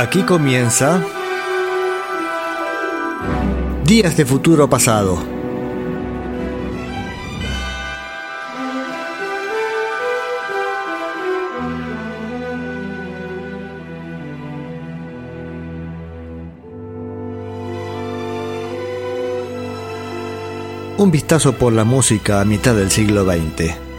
Aquí comienza Días de Futuro Pasado. Un vistazo por la música a mitad del siglo XX.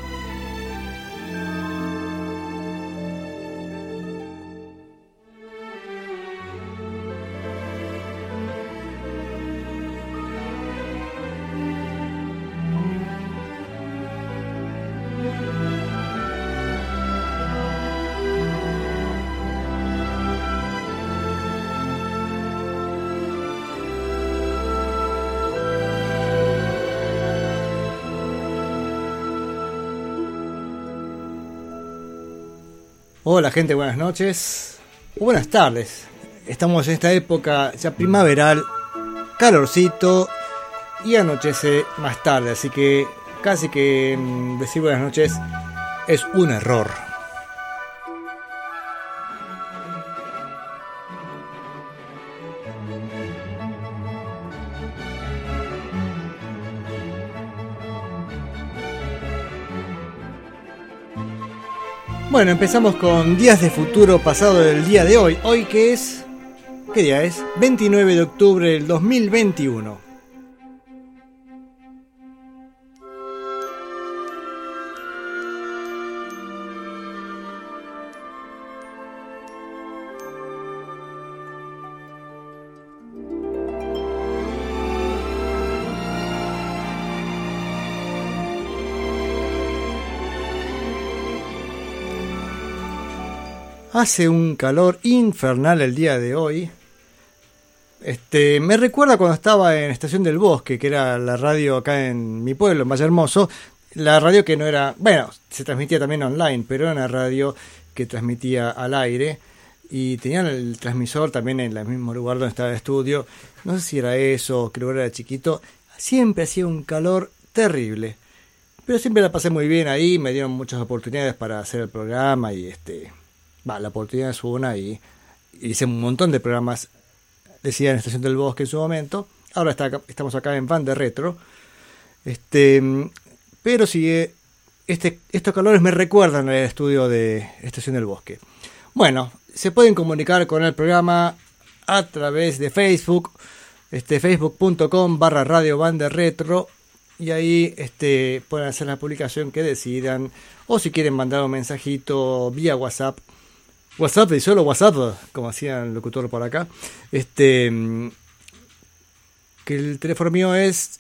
Hola gente, buenas noches. Buenas tardes. Estamos en esta época ya primaveral, calorcito y anochece más tarde, así que casi que mm, decir buenas noches es un error. Bueno, empezamos con días de futuro pasado del día de hoy. Hoy que es... ¿Qué día es? 29 de octubre del 2021. Hace un calor infernal el día de hoy. Este, me recuerda cuando estaba en Estación del Bosque, que era la radio acá en mi pueblo, en Valle Hermoso. La radio que no era, bueno, se transmitía también online, pero era una radio que transmitía al aire y tenían el transmisor también en el mismo lugar donde estaba el estudio. No sé si era eso, creo que era chiquito. Siempre hacía un calor terrible. Pero siempre la pasé muy bien ahí, me dieron muchas oportunidades para hacer el programa y este va, la oportunidad es una y, hice un montón de programas, decía en Estación del Bosque en su momento. Ahora estamos acá en Van de Retro. Este, pero sigue, este, estos calores me recuerdan al estudio de Estación del Bosque. Bueno, se pueden comunicar con el programa a través de Facebook, este, facebook.com barra y ahí este, pueden hacer la publicación que decidan o si quieren mandar un mensajito vía WhatsApp WhatsApp y solo WhatsApp, como hacía el locutor por acá. Este que el teléfono mío es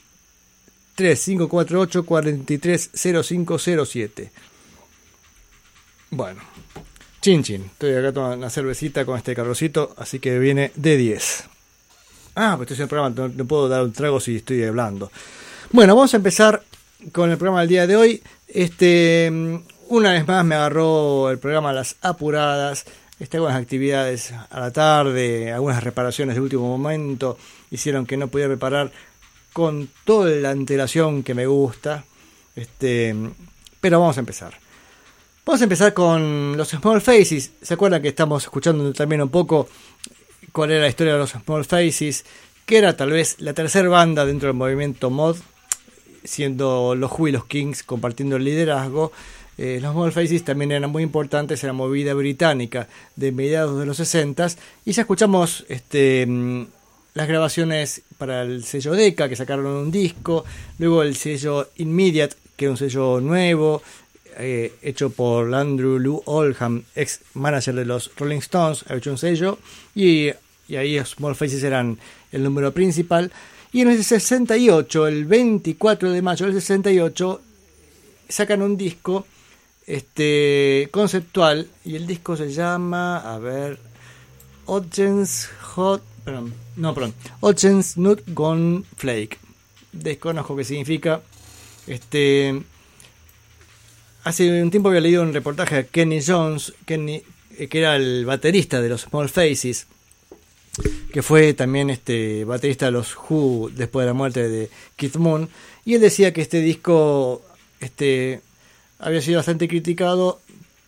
3548 430507. Bueno, chin chin. Estoy acá tomando una cervecita con este carrocito, así que viene de 10. Ah, pues estoy en el programa, no, puedo dar un trago si estoy hablando. Bueno, vamos a empezar con el programa del día de hoy. Este, una vez más me agarró el programa Las Apuradas. Este, algunas actividades a la tarde, algunas reparaciones de último momento hicieron que no pudiera preparar con toda la antelación que me gusta. Este, pero vamos a empezar. Vamos a empezar con los Small Faces. ¿Se acuerdan que estamos escuchando también un poco cuál era la historia de los Small Faces? Que era tal vez la tercera banda dentro del movimiento mod, siendo los Who y los Kings compartiendo el liderazgo. Eh, los Small Faces también eran muy importantes en la movida británica de mediados de los 60 y ya escuchamos este, mm, las grabaciones para el sello Decca que sacaron un disco, luego el sello Immediate que era un sello nuevo eh, hecho por Andrew Lou Oldham, ex manager de los Rolling Stones, ha hecho un sello y, y ahí Small Faces eran el número principal. Y en el 68, el 24 de mayo del 68, sacan un disco este conceptual y el disco se llama, a ver, Oceans Hot, perdón, no, perdón, Oceans Nut Gone Flake. Desconozco qué significa. Este hace un tiempo había leído un reportaje a Kenny Jones, Kenny, eh, que era el baterista de los Small Faces, que fue también este baterista de los Who después de la muerte de Keith Moon, y él decía que este disco este había sido bastante criticado,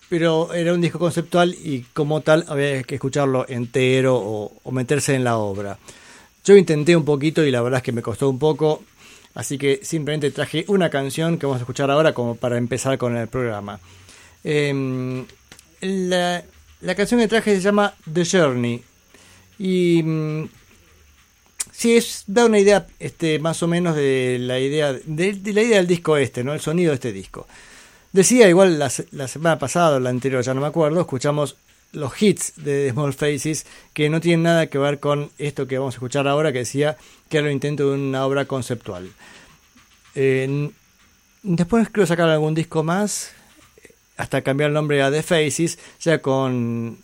pero era un disco conceptual y como tal había que escucharlo entero o, meterse en la obra. Yo intenté un poquito y la verdad es que me costó un poco, así que simplemente traje una canción que vamos a escuchar ahora como para empezar con el programa. Em, la, canción que traje se llama The Journey y mm, sí da una idea este más o menos de la idea de, de la idea del disco este, ¿no? El sonido de este disco. Decía igual la, semana pasada o la anterior, ya no me acuerdo, escuchamos los hits de Small Faces que no tienen nada que ver con esto que vamos a escuchar ahora, que decía que era lo intento de una obra conceptual. después creo sacar algún disco más, hasta cambiar el nombre a The Faces, ya con...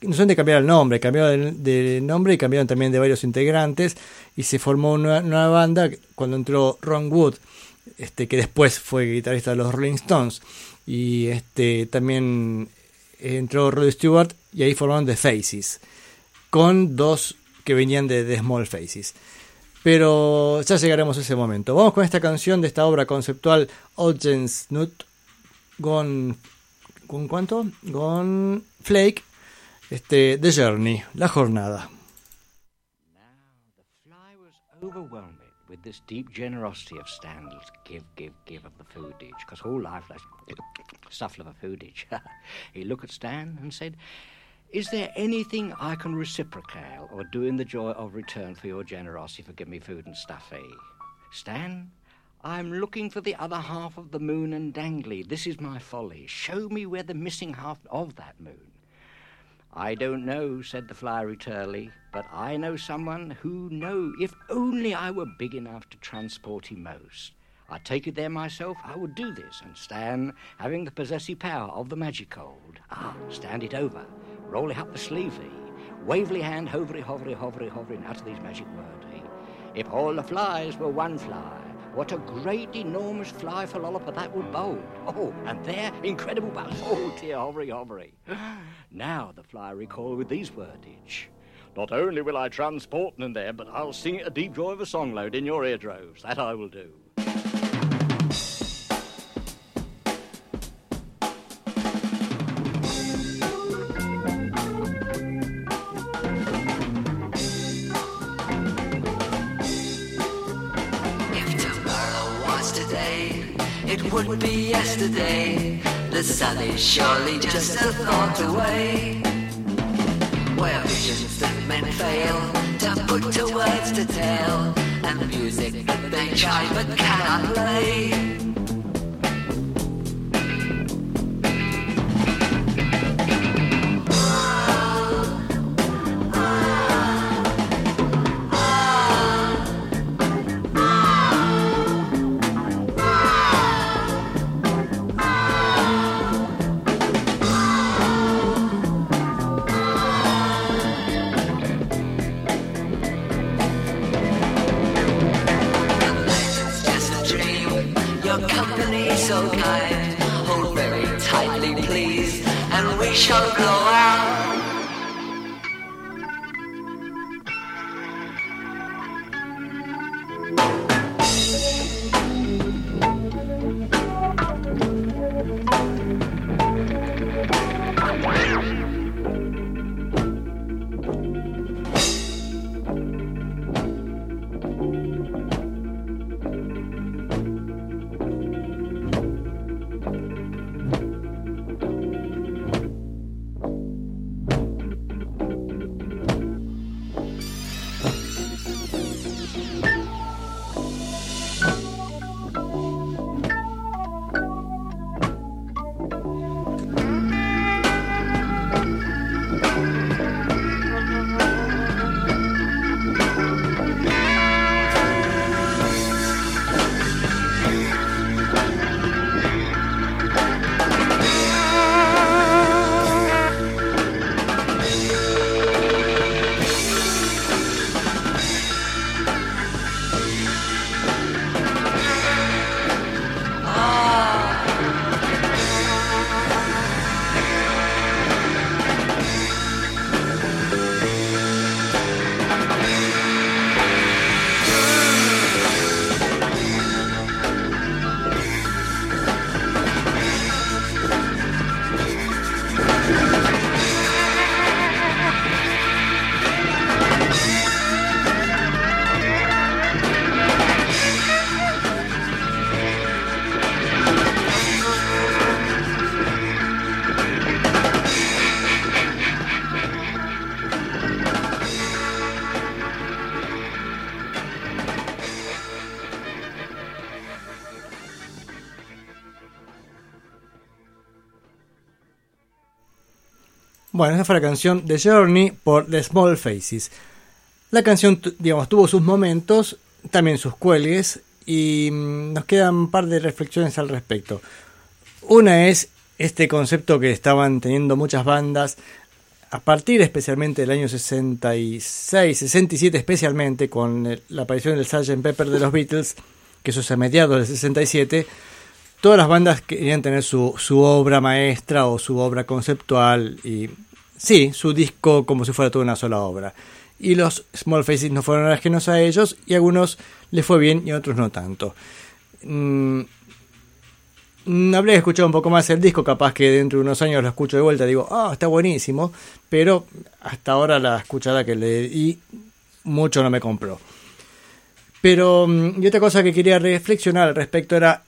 No son de cambiar el nombre, cambiaron de, nombre y cambiaron también de varios integrantes y se formó una nueva banda cuando entró Ron Wood este, que después fue guitarrista de los Rolling Stones. Y este, también entró Rod Stewart y ahí formaron The Faces, con dos que venían de The Small Faces. Pero ya llegaremos a ese momento. Vamos con esta canción de esta obra conceptual, Audience Nut, con, ¿con cuánto? Con Flake, este, The Journey, la jornada. This deep generosity of Stanley's give, give, give of the foodage, because whole life like stuff of a foodage. he looked at Stan and said, Is there anything I can reciprocate or do in the joy of return for your generosity for giving me food and stuff, eh? Stan, I'm looking for the other half of the moon and dangly. This is my folly. Show me where the missing half of that moon. I don't know, said the fiery Turley, but I know someone who know if only I were big enough to transport him most. I'd take it there myself, I would do this, and Stan, having the possessive power of the magic cold, ah, stand it over, roll it up the sleeve, wavely hand, hovery, hovery, hovery, hovering, utter these magic words, If all the flies were one fly, what a great, enormous fly for lollipop that would bowl. Oh, and there, incredible buzz. Oh, dear, hovery, hovery. Now the fly recall with these wordage. Not only will I transport them there, but I'll sing it a deep joy of a song load in your eardroves. That I will do. Sun is surely just a thought away. Where visions that men fail to put to words to tell, and music that they try but cannot play. Bueno, esa fue la canción The Journey por The Small Faces. La canción, digamos, tuvo sus momentos, también sus cuelgues, y mm, nos quedan un par de reflexiones al respecto. Una es este concepto que estaban teniendo muchas bandas a partir especialmente del año 66, 67 especialmente, con la aparición del Sgt. Pepper de los Beatles, que eso es a mediados del 67, todas las bandas querían tener su, su obra maestra o su obra conceptual y sí, su disco como si fuera toda una sola obra. Y los Small Faces no fueron ajenos a ellos y a algunos les fue bien y a otros no tanto. Mm, habría escuchado un poco más el disco, capaz que dentro de unos años lo escucho de vuelta digo, ah, está buenísimo, pero hasta ahora la escuchada que le di mucho no me compró. Pero, mm, y otra cosa que quería reflexionar al respecto era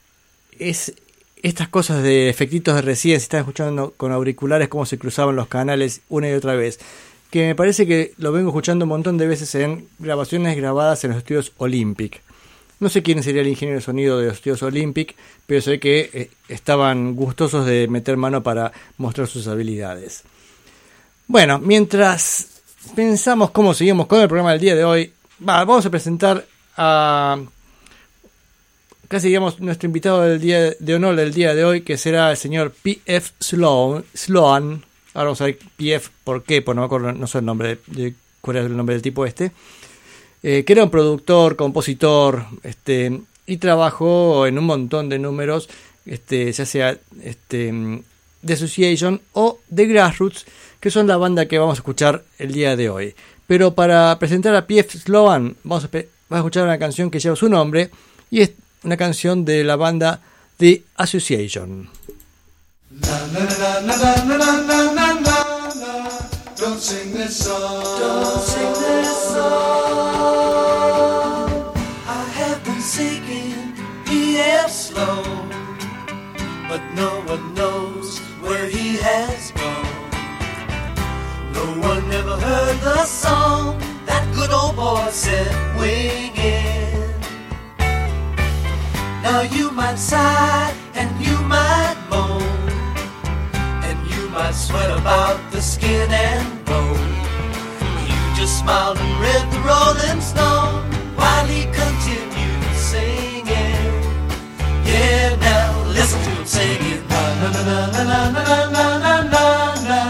es estas cosas de efectitos de recién, si están escuchando con auriculares, cómo se cruzaban los canales una y otra vez. Que me parece que lo vengo escuchando un montón de veces en grabaciones grabadas en los estudios Olympic. No sé quién sería el ingeniero de sonido de los estudios Olympic, pero sé que eh, estaban gustosos de meter mano para mostrar sus habilidades. Bueno, mientras pensamos cómo seguimos con el programa del día de hoy, vamos a presentar a casi digamos nuestro invitado del día de honor del día de hoy, que será el señor P.F. Sloan. Sloan. Ahora vamos a ver P.F. por qué, pues no me acuerdo, no sé el nombre de, cuál es el nombre del tipo este. Eh, que era un productor, compositor, este, y trabajó en un montón de números, este, ya sea este, The Association o The Grassroots, que son la banda que vamos a escuchar el día de hoy. Pero para presentar a P.F. Sloan, vamos a, vamos a escuchar una canción que lleva su nombre y es una canción de la banda The Association. Don't sing this song. Don't sing this song. I have been seeking E.F. Slow, but no one knows where he has gone. No one ever heard the song that good old boy said, winging. Now you might sigh and you might moan, and you might sweat about the skin and bone. You just smiled and read the Rolling Stone while he continued singing. Yeah, now listen to him singing. Na na na na na na na na na na.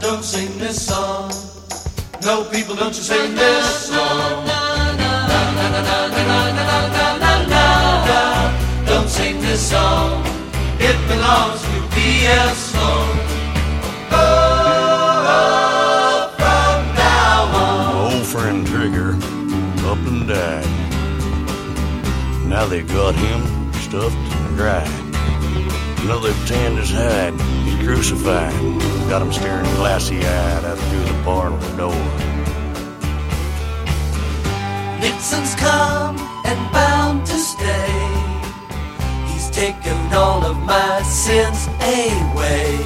Don't sing this song. No, people, don't you sing this song. Na na na na na na na na this song. It belongs to P.S. Sloan. Oh, oh, from now on. Old friend Trigger up and died. Now they got him stuffed and dried. Know they've tanned his hide. He's crucified. Got him staring glassy eyed out through the barn door. Nixon's come and bound to stay taken all of my sins away.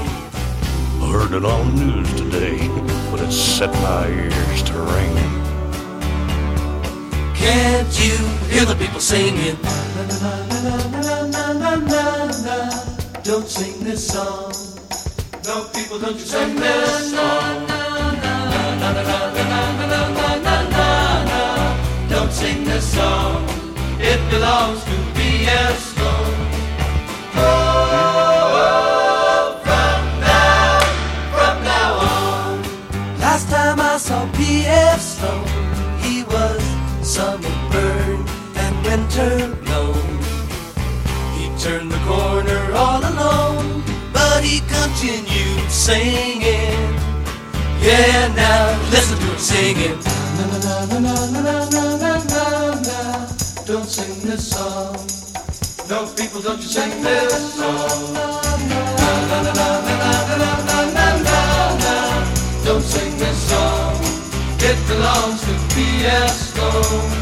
I heard it on the news today, but it set my ears to ringing. Can't you hear the people singing? Don't sing this song. No, people, don't you sing this song. Don't sing this song. It belongs to B.S. He was summer bird and winter blown. He turned the corner all alone, but he continued singing. Yeah, now listen to him singing. Na na na na na na na na na. Don't sing this song. No people, don't you sing this song. Oh,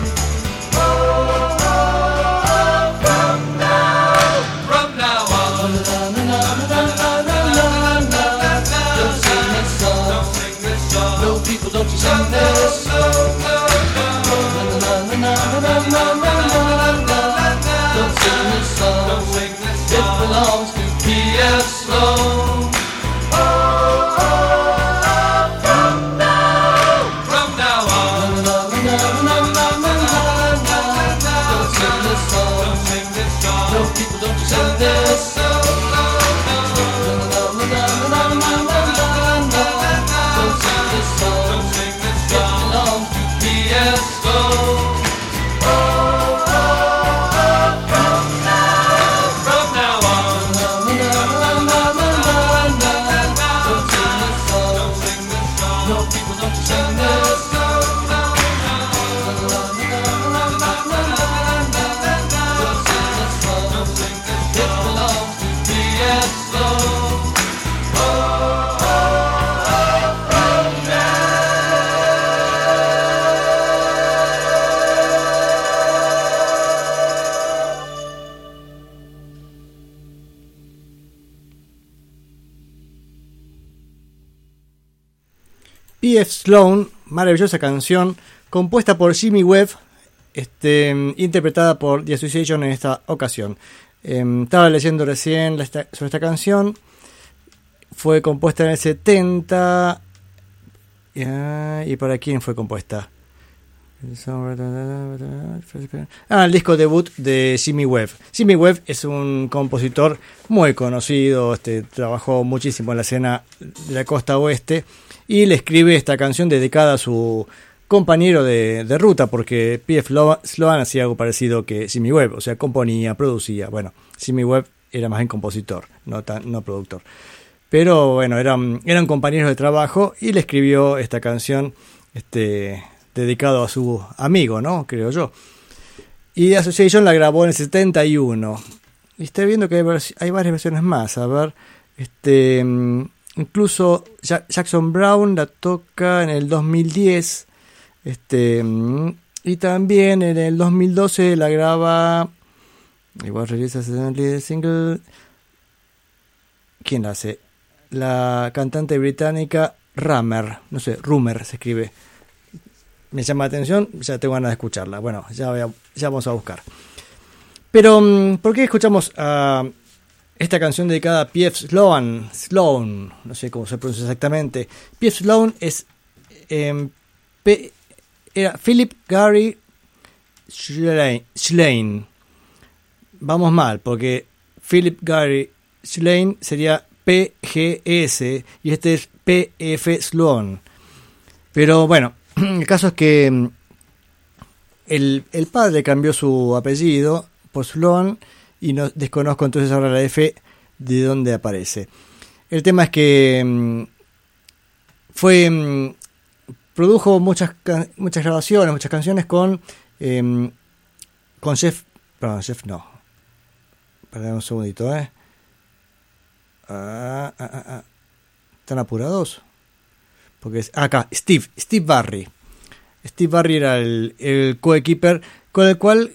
Sloan, maravillosa canción compuesta por Jimmy Webb, este, interpretada por The Association en esta ocasión. Em, estaba leyendo recién sobre esta canción. Fue compuesta en el 70. ¿Y para quién fue compuesta? Ah, el disco debut de Jimmy Webb. Jimmy Webb es un compositor muy conocido, este, trabajó muchísimo en la escena de la costa oeste y le escribe esta canción dedicada a su compañero de, ruta, porque P.F. Sloan hacía algo parecido que Jimmy Webb, o sea, componía, producía. Bueno, Jimmy Webb era más bien compositor, no, no productor. Pero bueno, eran, eran compañeros de trabajo y le escribió esta canción este, dedicado a su amigo, ¿no? Creo yo. Y Association la grabó en el 71. Y estoy viendo que hay, hay varias versiones más. A ver, este, incluso Jackson Brown la toca en el 2010 este, mm, y también en el 2012 la graba. Igual revisa el single. ¿Quién la hace? La cantante británica Rummer. No sé, Rummer se escribe. Me llama la atención, ya tengo ganas de escucharla. Bueno, ya, ya vamos a buscar. Pero, mm, ¿por qué escuchamos a esta canción dedicada a P.F. Sloan? Sloan, no sé cómo se pronuncia exactamente. P.F. Sloan es. Eh, era Philip Gary Schlein. Vamos mal, porque Philip Gary Schlein sería PGS y este es PF Sloan. Pero bueno, el caso es que mm, el, el padre cambió su apellido por Sloan y no desconozco entonces ahora la F de dónde aparece. El tema es que mm, fue mm, produjo muchas, muchas grabaciones, muchas canciones con, eh, con Jeff. Perdón, Jeff no. Perdón un segundito, ¿eh? Ah, ah, ah, ah. ¿Están apurados? Porque es. Acá, Steve, Steve Barry. Steve Barry era el, el coequiper con el cual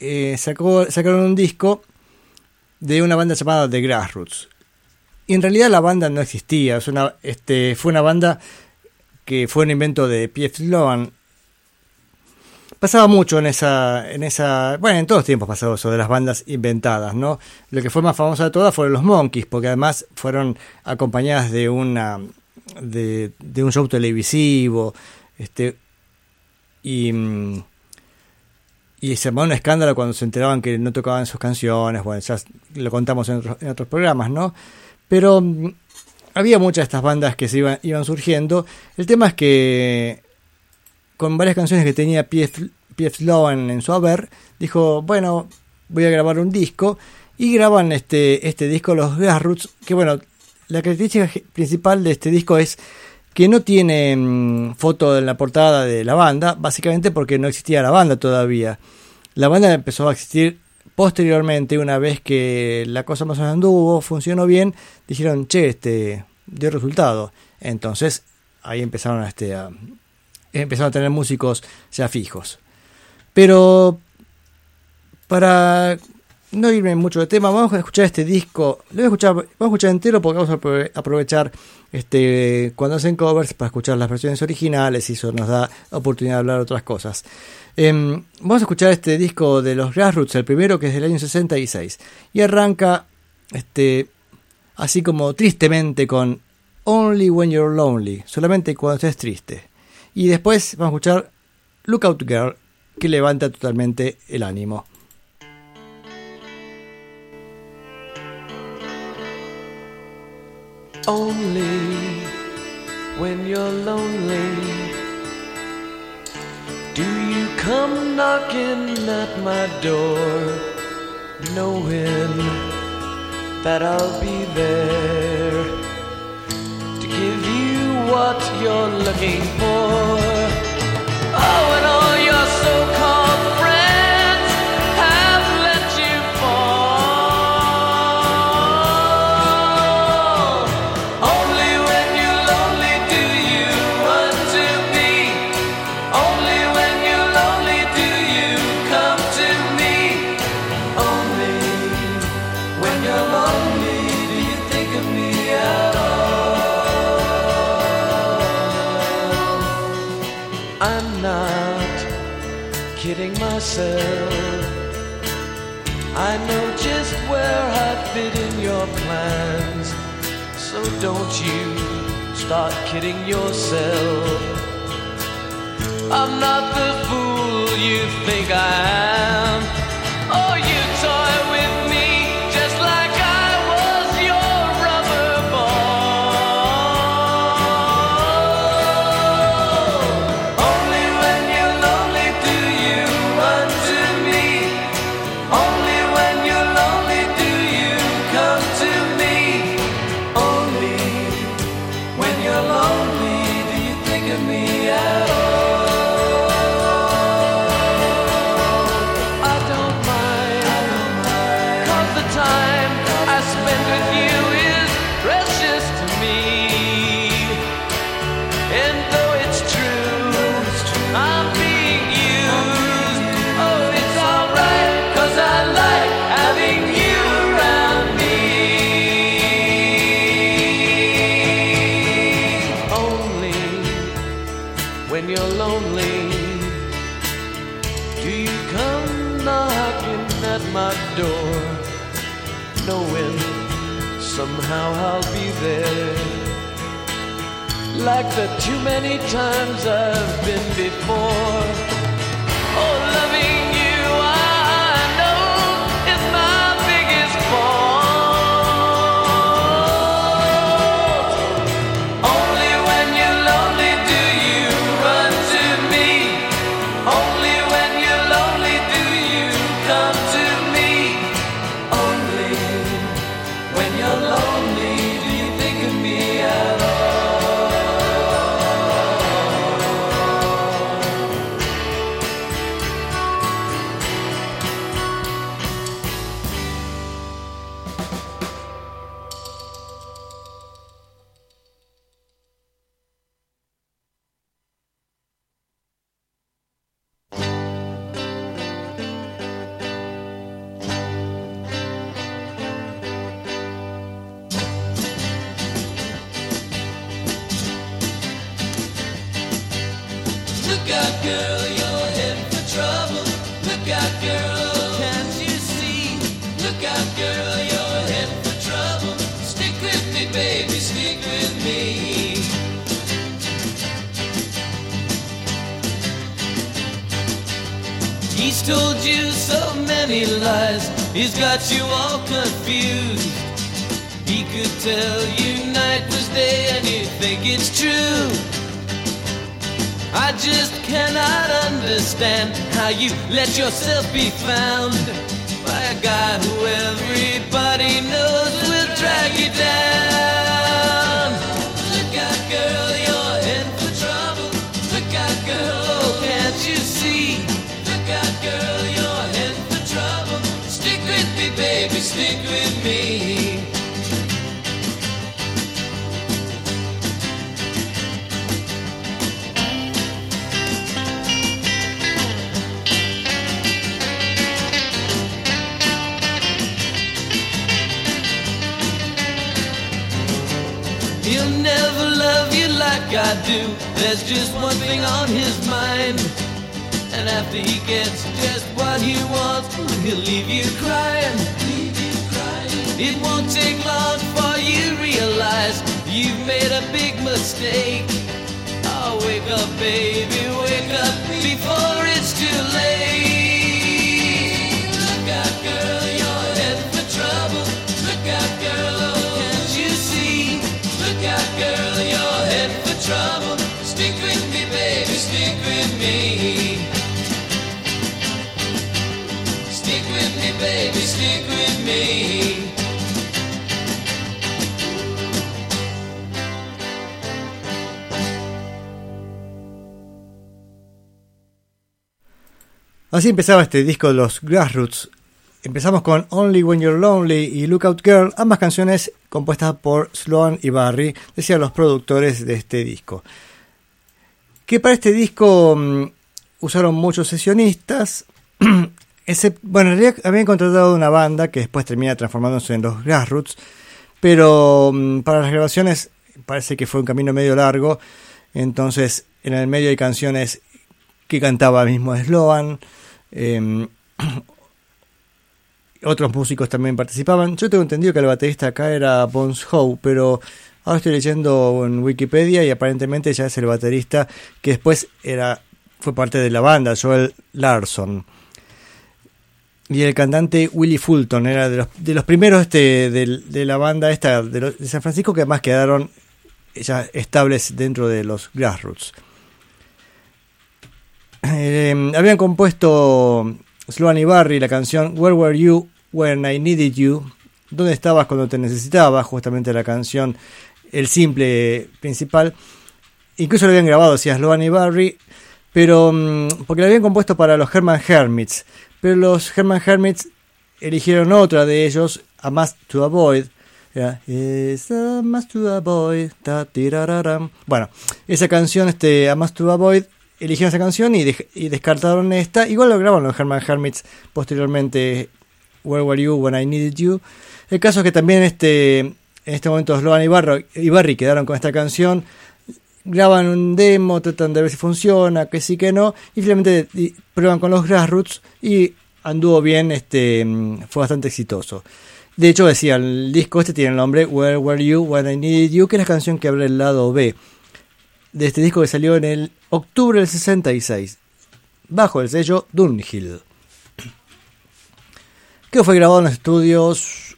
eh, sacó, sacaron un disco de una banda llamada The Grassroots. Y en realidad la banda no existía, este, fue una banda que fue un invento de P.F. Sloan. Pasaba mucho en esa, en esa, bueno, en todos los tiempos pasaba eso de las bandas inventadas, ¿no? Lo que fue más famoso de todas fueron los Monkeys, porque además fueron acompañadas de una, de, un show televisivo, este, y, y se armó un escándalo cuando se enteraban que no tocaban sus canciones, bueno, ya lo contamos en otros, en otros programas, ¿no? Pero había muchas de estas bandas que se iban, iban surgiendo. El tema es que con varias canciones que tenía P.F. Sloan en su haber, dijo, bueno, voy a grabar un disco. Y graban este, este disco, los Grassroots, que bueno, la característica principal de este disco es que no tiene mm, foto en la portada de la banda, básicamente porque no existía la banda todavía. La banda empezó a existir posteriormente, una vez que la cosa más o menos anduvo, funcionó bien, dijeron, che, este, dio resultado. Entonces ahí empezaron a, este, empezaron a tener músicos ya fijos. Pero para no irme mucho de tema, vamos a escuchar este disco. Lo voy a escuchar, vamos a escuchar entero porque vamos a aprovechar este, cuando hacen covers para escuchar las versiones originales y eso nos da oportunidad de hablar otras cosas. Em, vamos a escuchar este disco de los Grassroots, el primero que es del año 66. Y arranca este, así como tristemente con Only When You're Lonely, solamente cuando estés triste. Y después vamos a escuchar Lookout Girl, que levanta totalmente el ánimo. Only when you're lonely do you come knocking at my door, knowing that I'll be there to give you what you're looking for. Oh, and all don't you start kidding yourself. I'm not the fool you think I am. door, knowing somehow I'll be there. Like the too many times I've been before. yourself. Empezaba este disco de los Grassroots. Empezamos con Only When You're Lonely y Lookout Girl, ambas canciones compuestas por Sloan y Barry, decían los productores de este disco. Que para este disco mm, usaron muchos sesionistas. Bueno, en realidad habían contratado una banda que después termina transformándose en los Grassroots, pero mm, para las grabaciones parece que fue un camino medio largo. Entonces, en el medio hay canciones que cantaba mismo Sloan eh, otros músicos también participaban. Yo tengo entendido que el baterista acá era Bones Howe, pero ahora estoy leyendo en Wikipedia y aparentemente ya es el baterista que después era fue parte de la banda, Joel Larson. Y el cantante Willie Fulton era de los, de los primeros este, de, la banda esta de San Francisco que además quedaron ya estables dentro de los Grassroots. Eh, habían compuesto Sloan y Barry la canción Where Were You When I Needed You? ¿Dónde estabas cuando te necesitaba? Justamente la canción, el simple principal. Incluso lo habían grabado, decía Sloan y Barry, pero um, porque la habían compuesto para los Herman Hermits. Pero los Herman Hermits eligieron otra de ellos, A Must to Avoid. Era, a must to avoid. Ta. Bueno, esa canción, este, A Must to Avoid, eligieron esa canción y, de- y descartaron esta. Igual lo grabaron los Herman Hermits posteriormente. Where Were You When I Needed You. El caso es que también este, en este momento Sloan y, Barro- y Barry quedaron con esta canción. Graban un demo, tratan de ver si funciona, que sí, que no. Y finalmente prueban con los Grassroots y anduvo bien, este, fue bastante exitoso. De hecho, decía, el disco este tiene el nombre Where Were You When I Needed You, que es la canción que abre el lado B de este disco que salió en el octubre del 66, bajo el sello Dunhill, que fue grabado en los estudios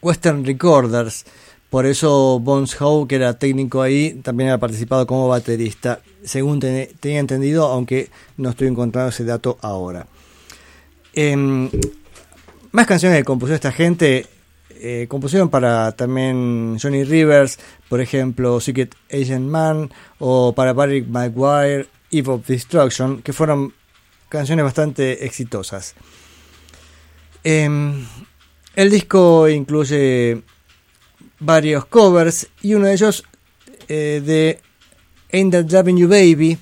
Western Recorders. Por eso Bones Howe, que era técnico ahí, también había participado como baterista, según te- tenía entendido, aunque no estoy encontrando ese dato ahora. Em, más canciones que compuso esta gente eh, compusieron para también Johnny Rivers, por ejemplo, Secret Agent Man, o para Barry Maguire, Eve of Destruction, que fueron canciones bastante exitosas. Em, el disco incluye varios covers y uno de ellos eh, de Ain't That Driving You Baby,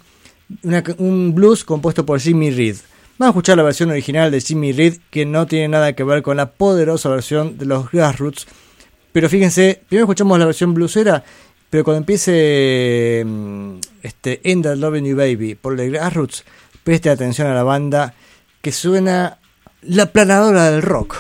un blues compuesto por Jimmy Reed. Vamos a escuchar la versión original de Jimmy Reed, que no tiene nada que ver con la poderosa versión de los Grassroots. Pero fíjense, primero escuchamos la versión bluesera, pero cuando empiece mm, este End That Loving You Baby por The Grassroots, preste atención a la banda que suena la planadora del rock.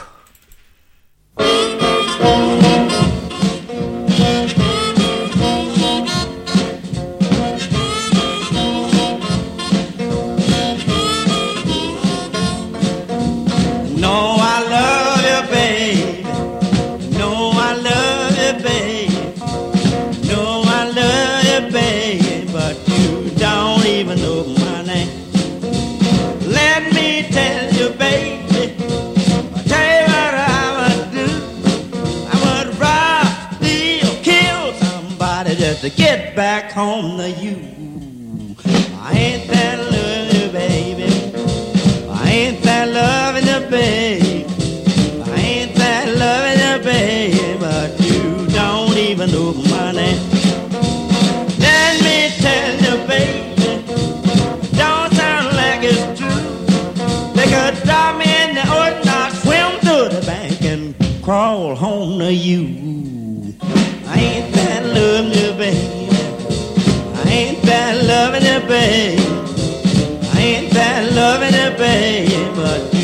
Get back home to you. I ain't that you, baby. I ain't that loving you, babe. I ain't that loving you, babe. But you don't even know my name. Let me tell you, baby. Don't sound like it's true. They could drop me in the ocean, I'll swim to the bank and crawl home to you. I ain't that loving you, babe. I ain't that loving you, babe, but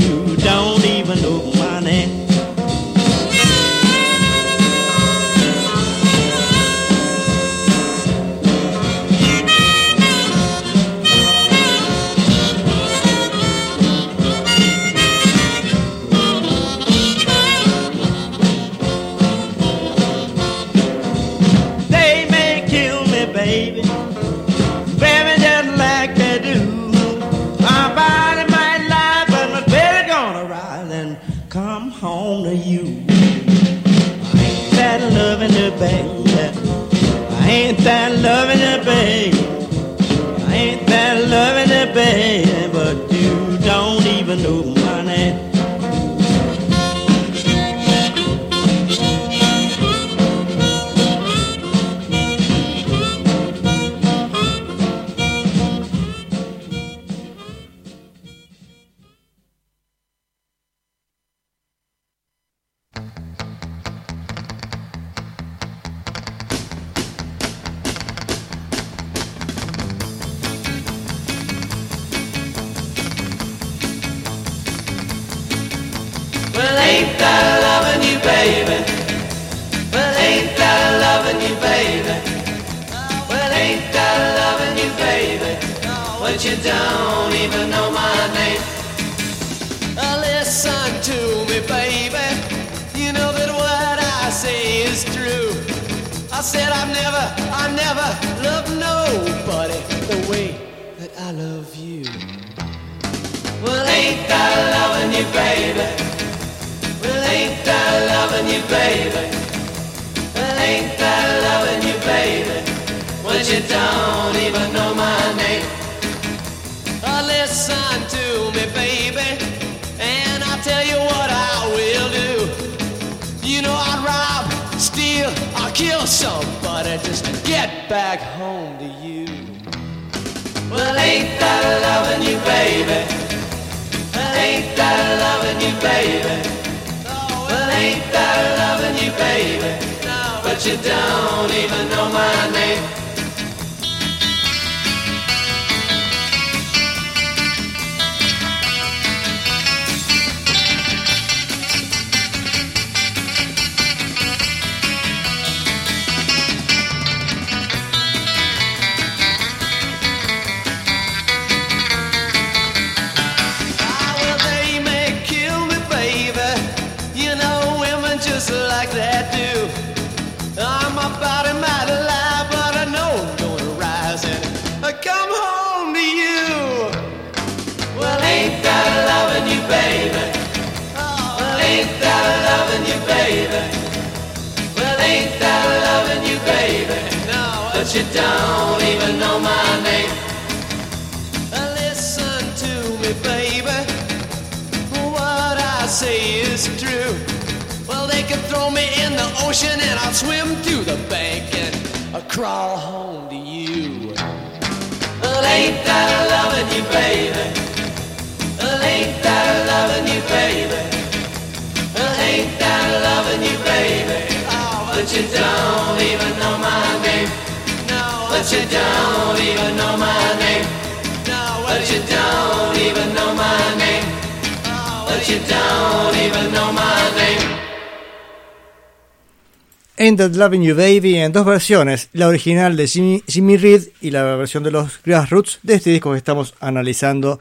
That Loving You Baby en dos versiones, la original de Jimmy, Jimmy Reed y la versión de los Grassroots de este disco que estamos analizando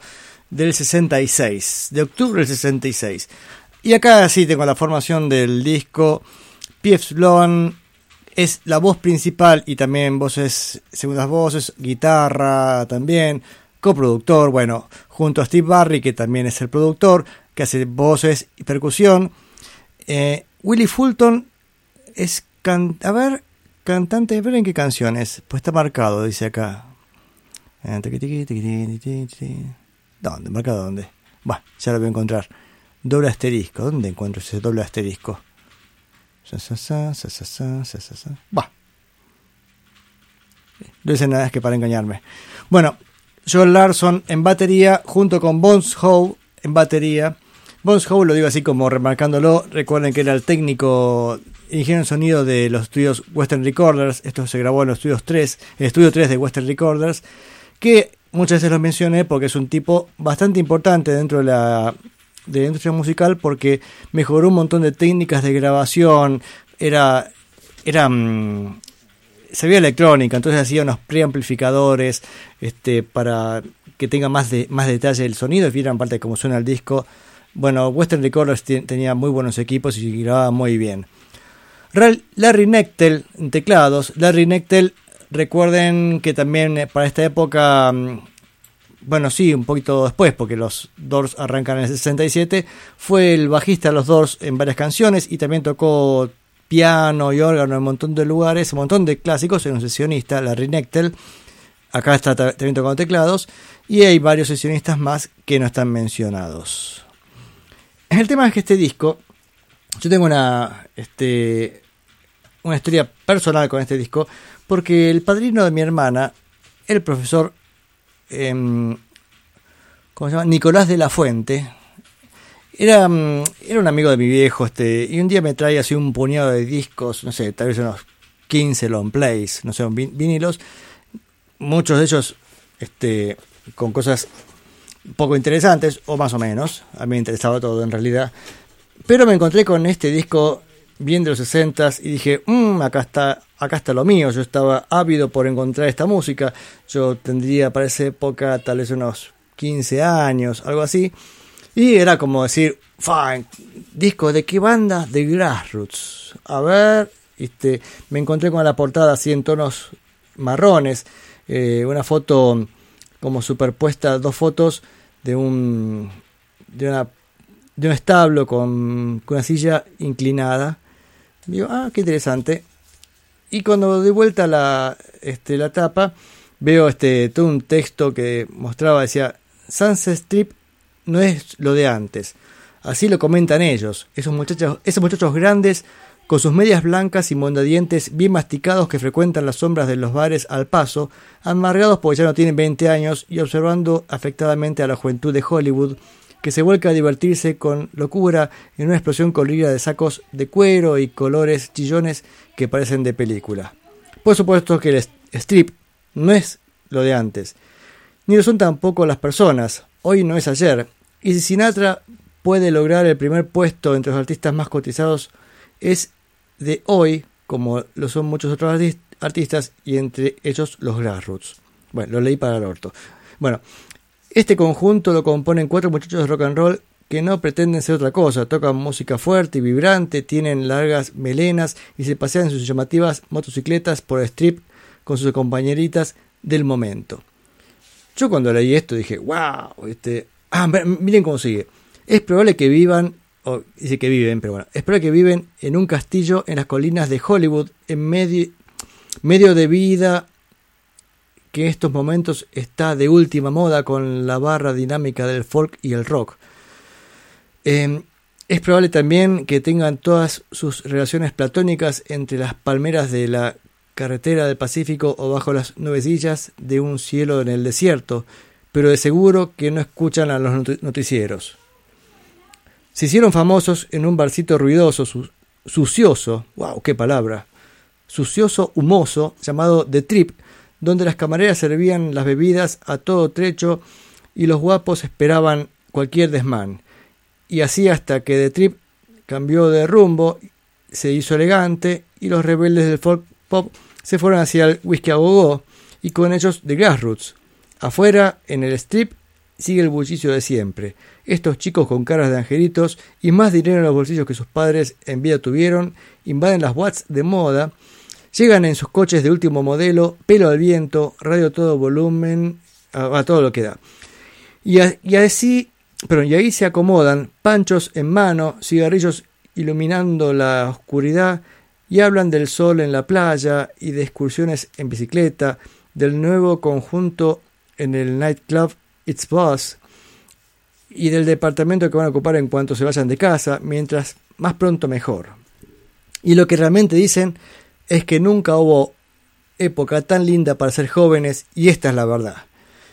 del 66, de octubre del 66. Y acá sí tengo la formación del disco. P.F. Sloan es la voz principal y también voces, segundas voces, guitarra también, coproductor, bueno, junto a Steve Barry, que también es el productor, que hace voces y percusión. Eh, Willie Fulton es a ver, cantante, ver en qué canciones. Pues está marcado, dice acá. Eh, ¿Dónde? ¿Marcado dónde? Bueno, ya lo voy a encontrar. Doble asterisco. ¿Dónde encuentro ese doble asterisco? Va. No hice nada es que para engañarme. Bueno, Joel Larson en batería, junto con Bones Howe en batería Bones lo digo así como remarcándolo. Recuerden que era el técnico ingeniero de sonido de los estudios Western Recorders. Esto se grabó en los estudios 3, el estudio 3 de Western Recorders. Que muchas veces lo mencioné porque es un tipo bastante importante dentro de la, de la industria musical porque mejoró un montón de técnicas de grabación. Era. Era. mm, sabía electrónica, entonces hacía unos preamplificadores este, para que tenga más, de, más detalle el sonido vieran parte de cómo suena el disco. Bueno, Western Recorders te- tenía muy buenos equipos y grababa muy bien. Larry Nectel en teclados. Larry Nectel, recuerden que también eh, para esta época, mm, bueno, sí, un poquito después, porque los Doors arrancan en el 67, fue el bajista de los Doors en varias canciones y también tocó piano y órgano en un montón de lugares, un montón de clásicos, era un sesionista, Larry Nectel. Acá está ta- también tocando teclados y hay varios sesionistas más que no están mencionados. El tema es que este disco, yo tengo una, este, una historia personal con este disco, porque el padrino de mi hermana, el profesor, em, ¿cómo se llama? Nicolás de la Fuente, era, mm, era un amigo de mi viejo, este, y un día me trae así un puñado de discos, no sé, tal vez unos 15 long plays, no sé, vin- vinilos, muchos de ellos, este, con cosas poco interesantes, o más o menos, a mí me interesaba todo en realidad, pero me encontré con este disco bien de los 60 y dije, "Mm, acá está acá está lo mío, yo estaba ávido por encontrar esta música, yo tendría para esa época tal vez unos 15 años, algo así, y era como decir, fine, disco de qué banda? De Grassroots. A ver, este, me encontré con la portada así en tonos marrones, eh, una foto como superpuesta, dos fotos de un, de una, de un establo con, con una silla inclinada. Digo, ah, qué interesante. Y cuando doy vuelta la, este, la tapa, veo este, todo un texto que mostraba, decía, Sunset Strip no es lo de antes. Así lo comentan ellos, esos muchachos, esos muchachos grandes con sus medias blancas y mondadientes bien masticados que frecuentan las sombras de los bares al paso, amargados porque ya no tienen 20 años y observando afectadamente a la juventud de Hollywood, que se vuelca a divertirse con locura en una explosión colorida de sacos de cuero y colores chillones que parecen de película. Por supuesto que el strip no es lo de antes, ni lo son tampoco las personas, hoy no es ayer, y si Sinatra puede lograr el primer puesto entre los artistas más cotizados, es de hoy, como lo son muchos otros artistas, y entre ellos los Grassroots. Bueno, lo leí para el orto. Bueno, este conjunto lo componen cuatro muchachos de rock and roll que no pretenden ser otra cosa, tocan música fuerte y vibrante, tienen largas melenas y se pasean en sus llamativas motocicletas por el strip con sus compañeritas del momento. Yo cuando leí esto dije, wow, este, ah, miren cómo sigue. Es probable que vivan dice que viven, pero bueno, espero que viven en un castillo en las colinas de Hollywood, en medio, medio de vida que en estos momentos está de última moda con la barra dinámica del folk y el rock. Em, es probable también que tengan todas sus relaciones platónicas entre las palmeras de la carretera del Pacífico o bajo las nubecillas de un cielo en el desierto, pero de seguro que no escuchan a los noticieros. Se hicieron famosos en un barcito ruidoso, sucioso, wow, qué palabra, sucioso, humoso, llamado The Trip, donde las camareras servían las bebidas a todo trecho y los guapos esperaban cualquier desmán. Y así hasta que The Trip cambió de rumbo, se hizo elegante y los rebeldes del folk pop se fueron hacia el whisky a y con ellos The Grassroots. Afuera, en el strip, sigue el bullicio de siempre. Estos chicos con caras de angelitos y más dinero en los bolsillos que sus padres en vida tuvieron, invaden las watts de moda, llegan en sus coches de último modelo, pelo al viento, radio todo volumen, a, todo lo que da. Y, así, pero y ahí se acomodan, panchos en mano, cigarrillos iluminando la oscuridad, y hablan del sol en la playa y de excursiones en bicicleta, del nuevo conjunto en el nightclub It's Boss y del departamento que van a ocupar en cuanto se vayan de casa, mientras más pronto mejor. Y lo que realmente dicen es que nunca hubo época tan linda para ser jóvenes y esta es la verdad.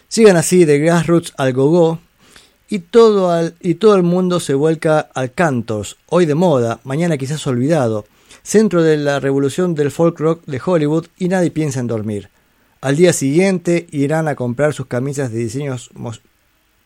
Sigan así de grassroots al gogo y todo, al, y todo el mundo se vuelca al cantos, hoy de moda, mañana quizás olvidado, centro de la revolución del folk rock de Hollywood y nadie piensa en dormir. Al día siguiente irán a comprar sus camisas de diseños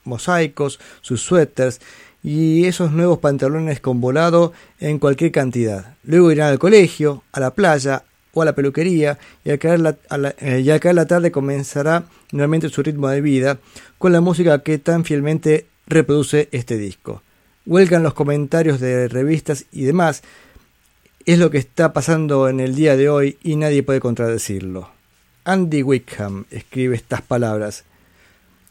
mosaicos, sus suéteres y esos nuevos pantalones con volado en cualquier cantidad. Luego irán al colegio, a la playa o a la peluquería y al caer la, eh, y al caer la tarde comenzará nuevamente su ritmo de vida con la música que tan fielmente reproduce este disco. Huelgan los comentarios de revistas y demás. Es lo que está pasando en el día de hoy y nadie puede contradecirlo. Andy Wickham escribe estas palabras.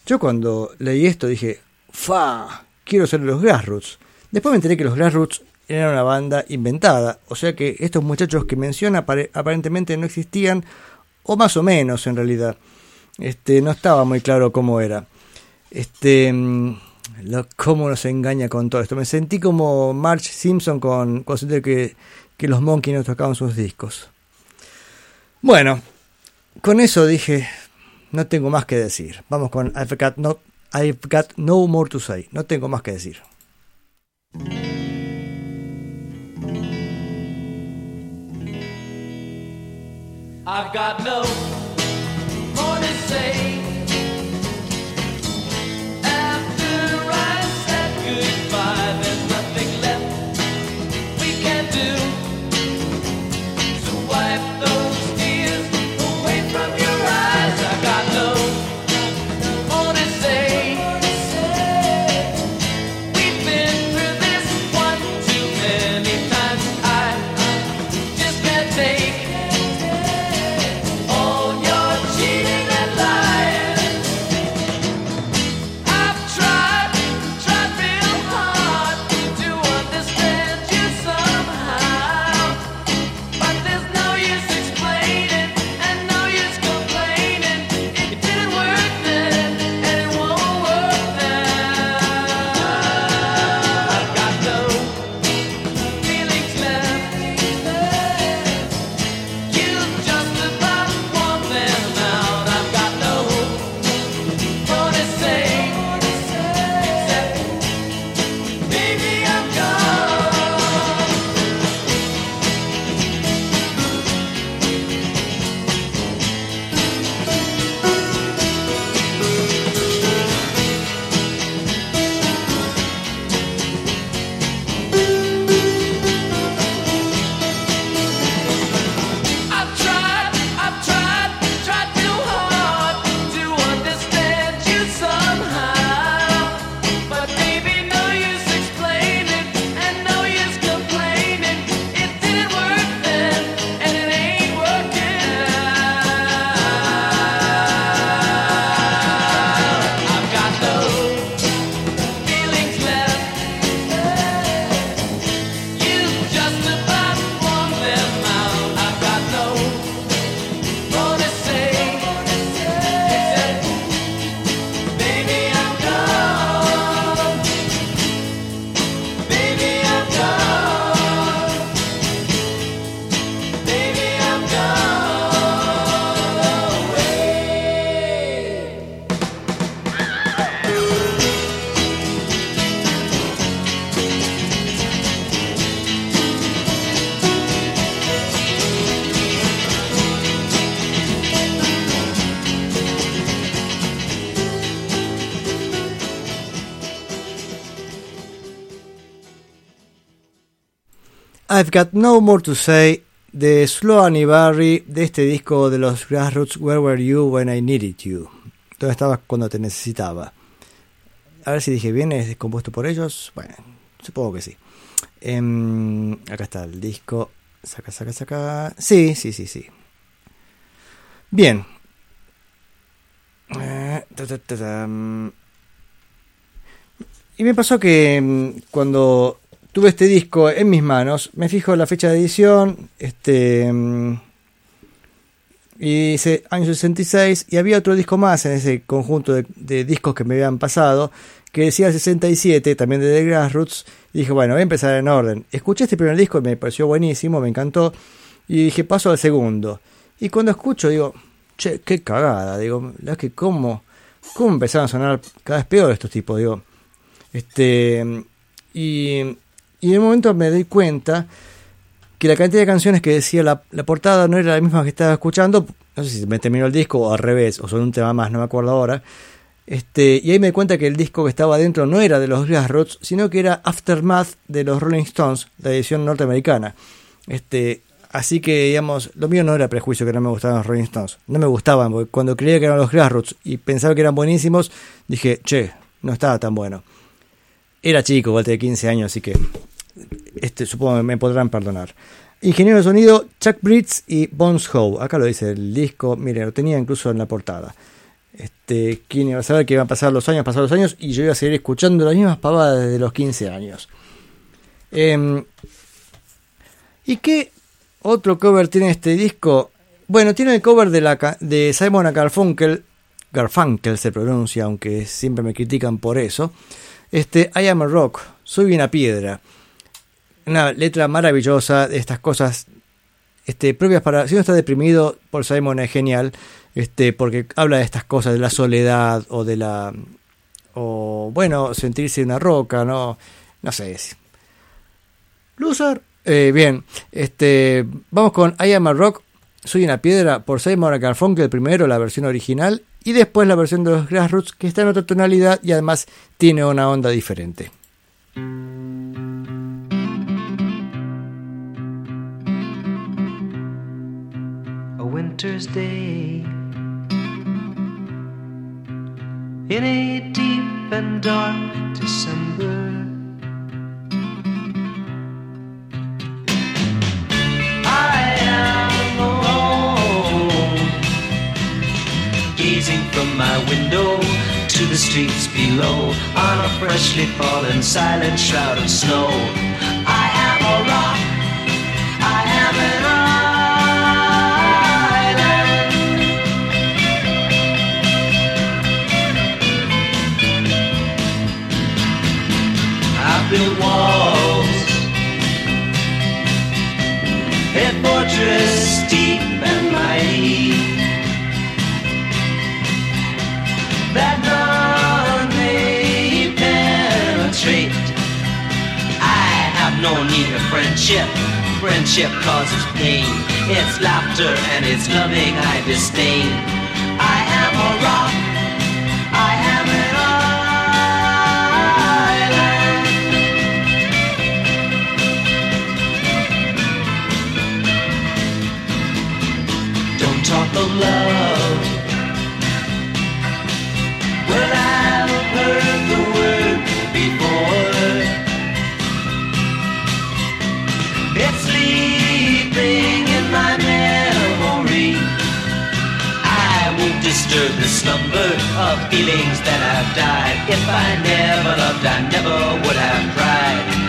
Yo cuando leí esto dije, ¡fa! Quiero ser los Grassroots. Después me enteré que los Grassroots eran una banda inventada, o sea que estos muchachos que menciona aparentemente no existían, o más o menos en realidad. Este, no estaba muy claro cómo era. Este, mm, cómo nos engaña con todo esto. Me sentí como Marge Simpson con cuando que, que los Monkeys no tocaban sus discos. Bueno, con eso dije, no tengo más que decir. Vamos con I've got no, I've got no more to say. No tengo más que decir. I've got no more to say. After I said goodbye, Got No More to Say de Sloan y Barry de este disco de los Grassroots Where Were You When I Needed You. ¿Dónde estabas cuando te necesitaba? A ver si dije bien, ¿es compuesto por ellos? Bueno, supongo que sí. Em, acá está el disco. Saca, saca, saca. Sí, sí, sí, sí. Bien. Eh, mm. Y me pasó que mm, cuando tuve este disco en mis manos, me fijo la fecha de edición, este y dice año 66 y había otro disco más en ese conjunto de, discos que me habían pasado que decía 67, también de The Grassroots, y dije, bueno, voy a empezar en orden. Escuché este primer disco y me pareció buenísimo, me encantó, y dije, paso al segundo. Y cuando escucho, digo, che, qué cagada, digo, la que cómo, cómo empezaron a sonar cada vez peor estos tipos, digo. Este, y, y en un momento me doy cuenta que la cantidad de canciones que decía la, la, portada no era la misma que estaba escuchando. No sé si me terminó el disco o al revés, o son un tema más, no me acuerdo ahora. Este, y ahí me di cuenta que el disco que estaba dentro no era de los Grassroots, sino que era Aftermath de los Rolling Stones, la edición norteamericana. Este, así que, digamos, lo mío no era prejuicio que no me gustaban los Rolling Stones. No me gustaban, porque cuando creía que eran los Grassroots y pensaba que eran buenísimos, dije, che, no estaba tan bueno. Era chico, igual de 15 años, así que este, supongo que me podrán perdonar. Ingeniero de sonido, Chuck Britz y Bones Howe. Acá lo dice el disco, mire, lo tenía incluso en la portada. Este, quién iba a saber que iban a pasar los años, pasar los años, y yo iba a seguir escuchando las mismas pavadas desde los 15 años. Eh, ¿Y qué otro cover tiene este disco? Bueno, tiene el cover de, la, de Simon Garfunkel, Garfunkel se pronuncia, aunque siempre me critican por eso. Este, I am a rock, soy una piedra. Una letra maravillosa de estas cosas este, propias para. Si uno está deprimido, por Simon es genial este, porque habla de estas cosas, de la soledad o de la, o bueno, sentirse una roca, no, no sé. Loser, eh, bien, este, vamos con I Am a Rock, Soy una piedra por Simon Garfunkel primero, la versión original, y después la versión de los Grassroots que está en otra tonalidad y además tiene una onda diferente. A winter's day in a deep and dark December. Gazing from my window to the streets below on a freshly fallen silent shroud of snow. I am a rock, I am an island. I built walls, a fortress deep and mighty that none may penetrate. I have no need of friendship. Friendship causes pain. It's laughter and it's loving I disdain. I am a rock. I am an island. Don't talk of love. Disturb the slumber of feelings that I've died. If I never loved, I never would have tried.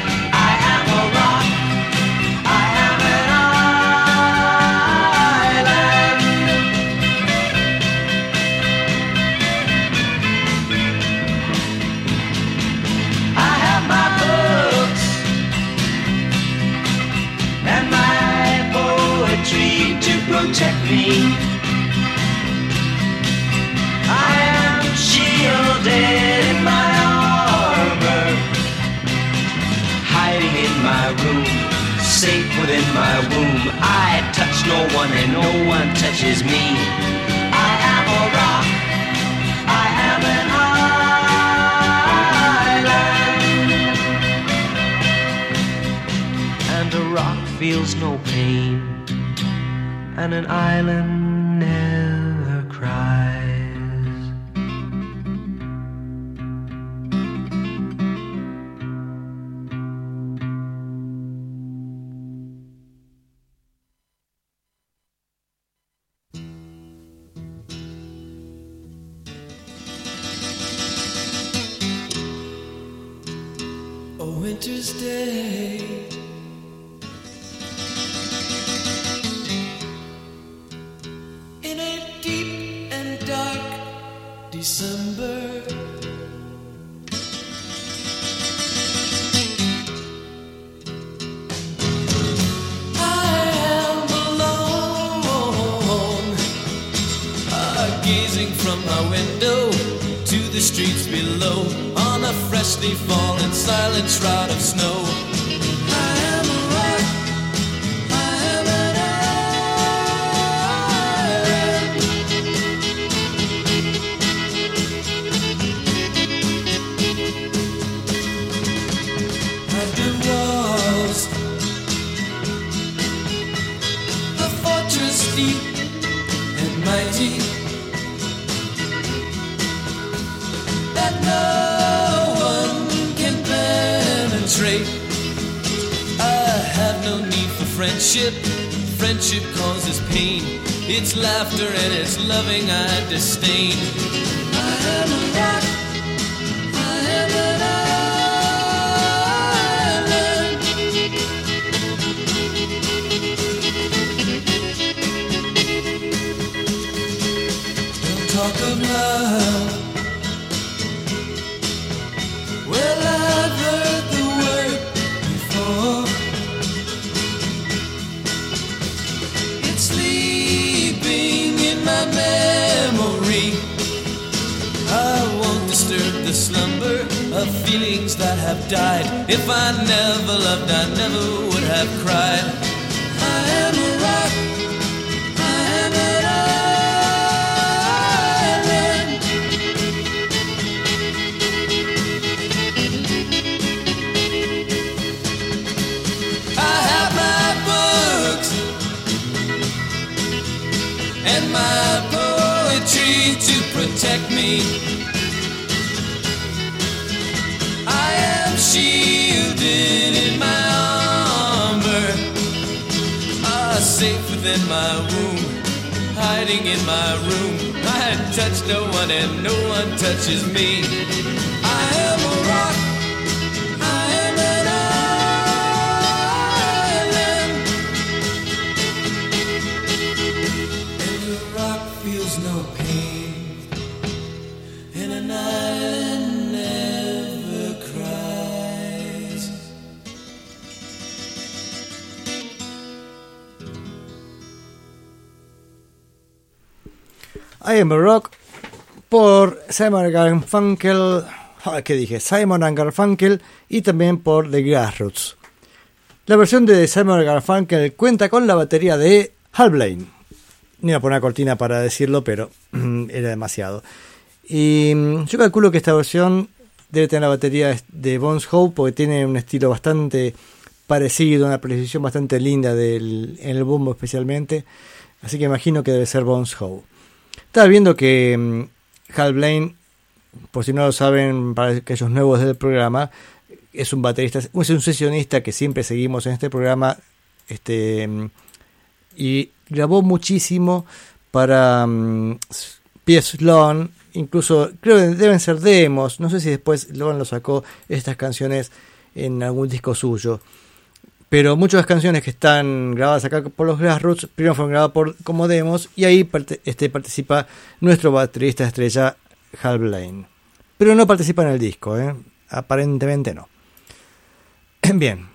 Shielded in my armor, hiding in my room, safe within my womb. I touch no one and no one touches me. I am a rock. I am an island. And a rock feels no pain, and an island harshly falling silent shroud of snow. Friendship. Friendship causes pain. It's laughter and it's loving I disdain. I am a rock. Have died. If I never loved, I never would have cried. In my room. I touch no one and no one touches me. Rock por Simon Garfunkel, ah, ¿qué dije? Simon Garfunkel y también por The Grassroots. La versión de Simon Garfunkel cuenta con la batería de Hal Blaine. No iba a poner una cortina para decirlo, pero era demasiado. Y mm, yo calculo que esta versión debe tener la batería de Bones Hope porque tiene un estilo bastante parecido, una precisión bastante linda del, en el bombo especialmente. Así que imagino que debe ser Bones Hope. Estaba viendo que mm, Hal Blaine, por si no lo saben, para aquellos nuevos del programa, es un baterista, es un sesionista que siempre seguimos en este programa, este mm, y grabó muchísimo para um, P.S. Sloan, incluso creo que deben ser demos, no sé si después Sloan lo sacó estas canciones en algún disco suyo. Pero muchas canciones que están grabadas acá por los Grassroots primero fueron grabadas por, como demos y ahí este, participa nuestro baterista estrella Hal Blaine. Pero no participa en el disco, ¿eh? aparentemente no. Bien.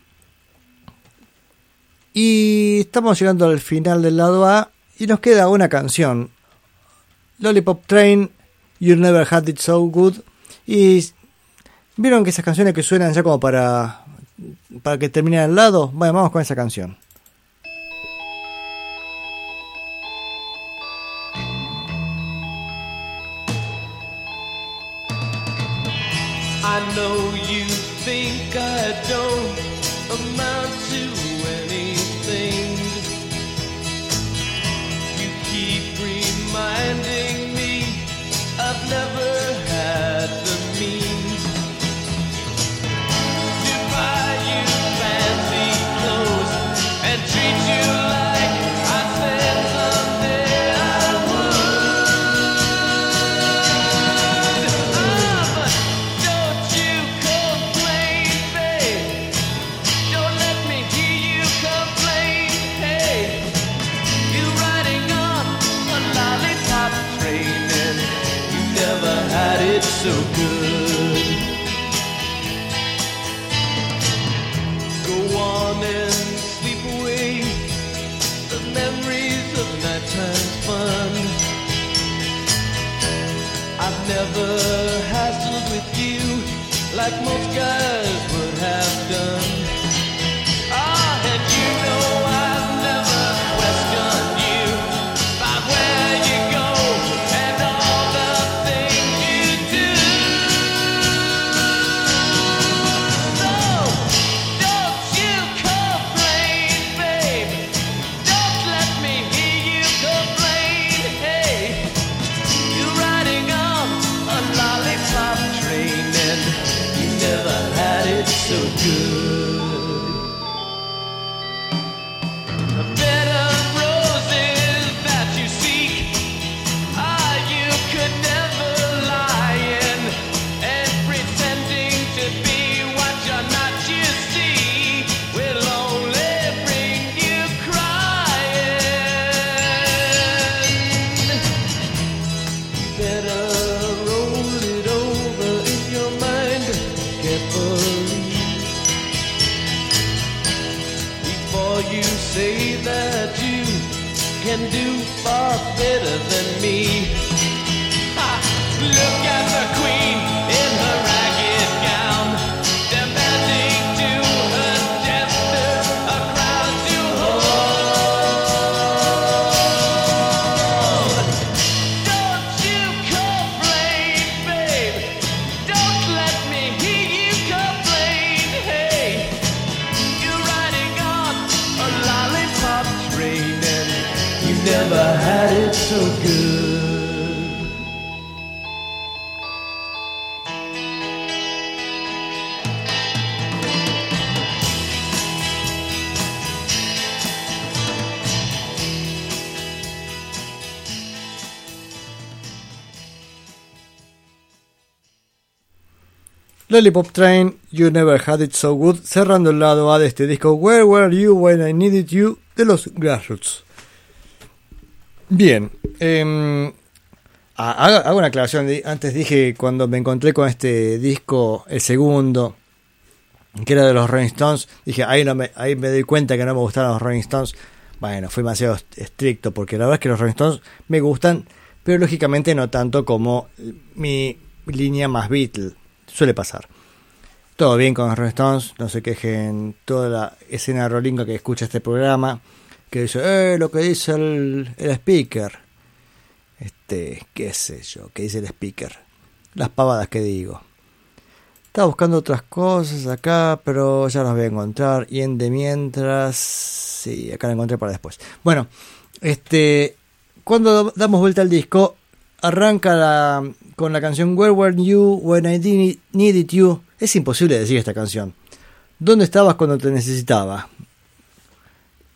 Y estamos llegando al final del lado A y nos queda una canción. Lollipop Train, You Never Had It So Good. Y vieron que esas canciones que suenan ya como para, para que termine al lado. Bueno, vamos con esa canción. I know you think I don't Lollipop Train, You Never Had It So Good, cerrando el lado A de este disco Where Were You When I Needed You de los Grassroots. Bien, em, ha- hago una aclaración. Antes dije cuando me encontré con este disco, el segundo, que era de los Rolling Stones, dije ahí, me, ahí me doy cuenta que no me gustaron los Rolling Stones. Bueno, fui demasiado est- estricto porque la verdad es que los Rolling Stones me gustan, pero lógicamente no tanto como mi línea más Beatle. Suele pasar. Todo bien con los Rolling Stones, no se quejen toda la escena rolinga que escucha este programa, que dice, eh, lo que dice el, el speaker. Este, qué sé yo, qué dice el speaker. Las pavadas que digo. Estaba buscando otras cosas acá, pero ya las voy a encontrar. Y en de mientras. Sí, acá la encontré para después. Bueno, este. Cuando damos vuelta al disco, arranca la, con la canción Where Were You When I Didn't Needed You. Es imposible decir esta canción. ¿Dónde estabas cuando te necesitaba?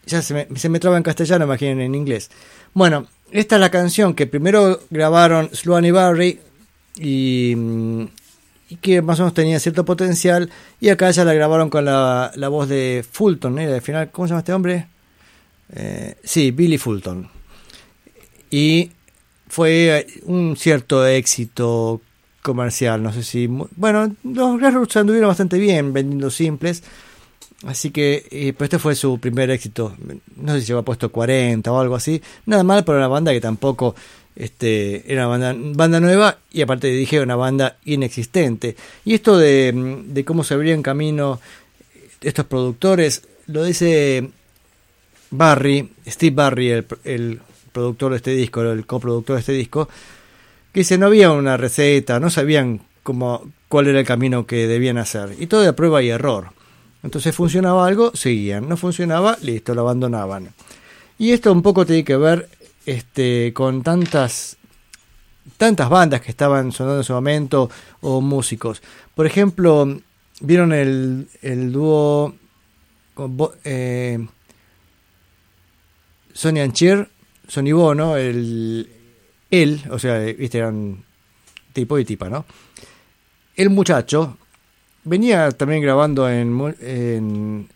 Ya se me, se me traba en castellano, imaginen en inglés. Bueno, esta es la canción que primero grabaron Sloan y Barry y, mm, y que más o menos tenía cierto potencial. Y acá ya la grabaron con la, la voz de Fulton, ¿eh? Al final, ¿cómo se llama este hombre? Eh, sí, Billy Fulton. Y fue un cierto éxito comercial, no sé si... Bueno, los Grassroots anduvieron bastante bien vendiendo simples. Así que, eh, pues este fue su primer éxito. No sé si lleva puesto 40 o algo así. Nada mal para una banda que tampoco este, era una banda, banda nueva y aparte dije una banda inexistente. Y esto de, de cómo se abrían camino estos productores, lo dice Barry, Steve Barry, el productor de este disco, el coproductor de este disco, que dice no había una receta, no sabían cómo, cuál era el camino que debían hacer. Y todo de prueba y error. Entonces funcionaba algo, seguían. No funcionaba, listo, lo abandonaban. Y esto un poco tiene que ver este, con tantas tantas bandas que estaban sonando en su momento o músicos. Por ejemplo, vieron el, el dúo eh, Sonny and Cher, Sonny Bono, el, él, o sea, viste, eran tipo y tipa, ¿no? El muchacho venía también grabando en,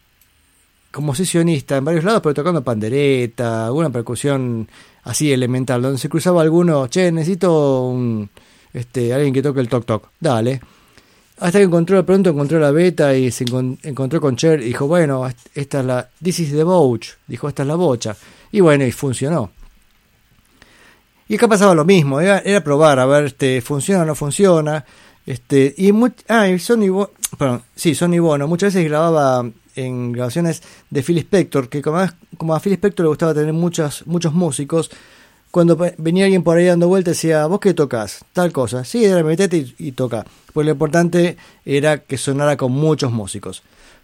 como sesionista en varios lados, pero tocando pandereta, alguna percusión así elemental, donde se cruzaba alguno, che, necesito un, este, alguien que toque el toc toc, dale. Hasta que encontró pronto, encontró la beta y se encon- encontró con Cher y dijo, bueno, esta es la, this is the boch, dijo, esta es la bocha. Y bueno, y funcionó. Y acá pasaba lo mismo, era, probar, a ver, este, funciona o no funciona. Este, y mu- ah, y Sonny Bo- perdón, sí, Sonny Bono muchas veces grababa en grabaciones de Phil Spector, que como a, como a Phil Spector le gustaba tener muchos, muchos músicos, cuando venía alguien por ahí dando vueltas decía, ¿vos qué tocas? Tal cosa. Sí, era metete y, y toca. Pues lo importante era que sonara con muchos músicos.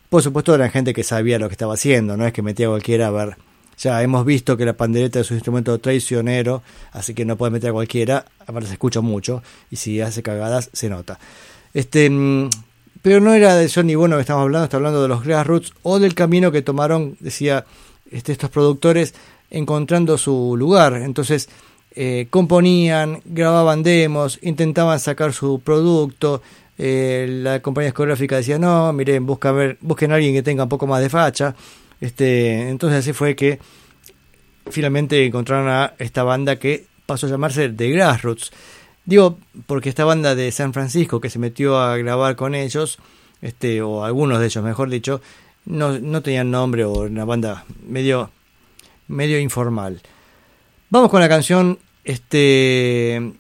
Por supuesto eran gente que sabía lo que estaba haciendo, no es que metía a cualquiera a ver. Ya hemos visto que la pandereta es un instrumento traicionero, así que no puede meter a cualquiera, aparte se escucha mucho, y si hace cagadas se nota. Este, mm, pero no era de Johnny Bono que estamos hablando, estamos hablando de los Grassroots o del camino que tomaron, decía, este, estos productores encontrando su lugar. Entonces, eh, componían, grababan demos, intentaban sacar su producto. eh, la compañía discográfica decía, no, miren, busca ver, busquen a alguien que tenga un poco más de facha. Este, entonces así fue que finalmente encontraron a esta banda que pasó a llamarse The Grassroots. Digo, porque esta banda de San Francisco que se metió a grabar con ellos, este, o algunos de ellos, mejor dicho, no, no tenían nombre o una banda medio, medio informal. Vamos con la canción, este,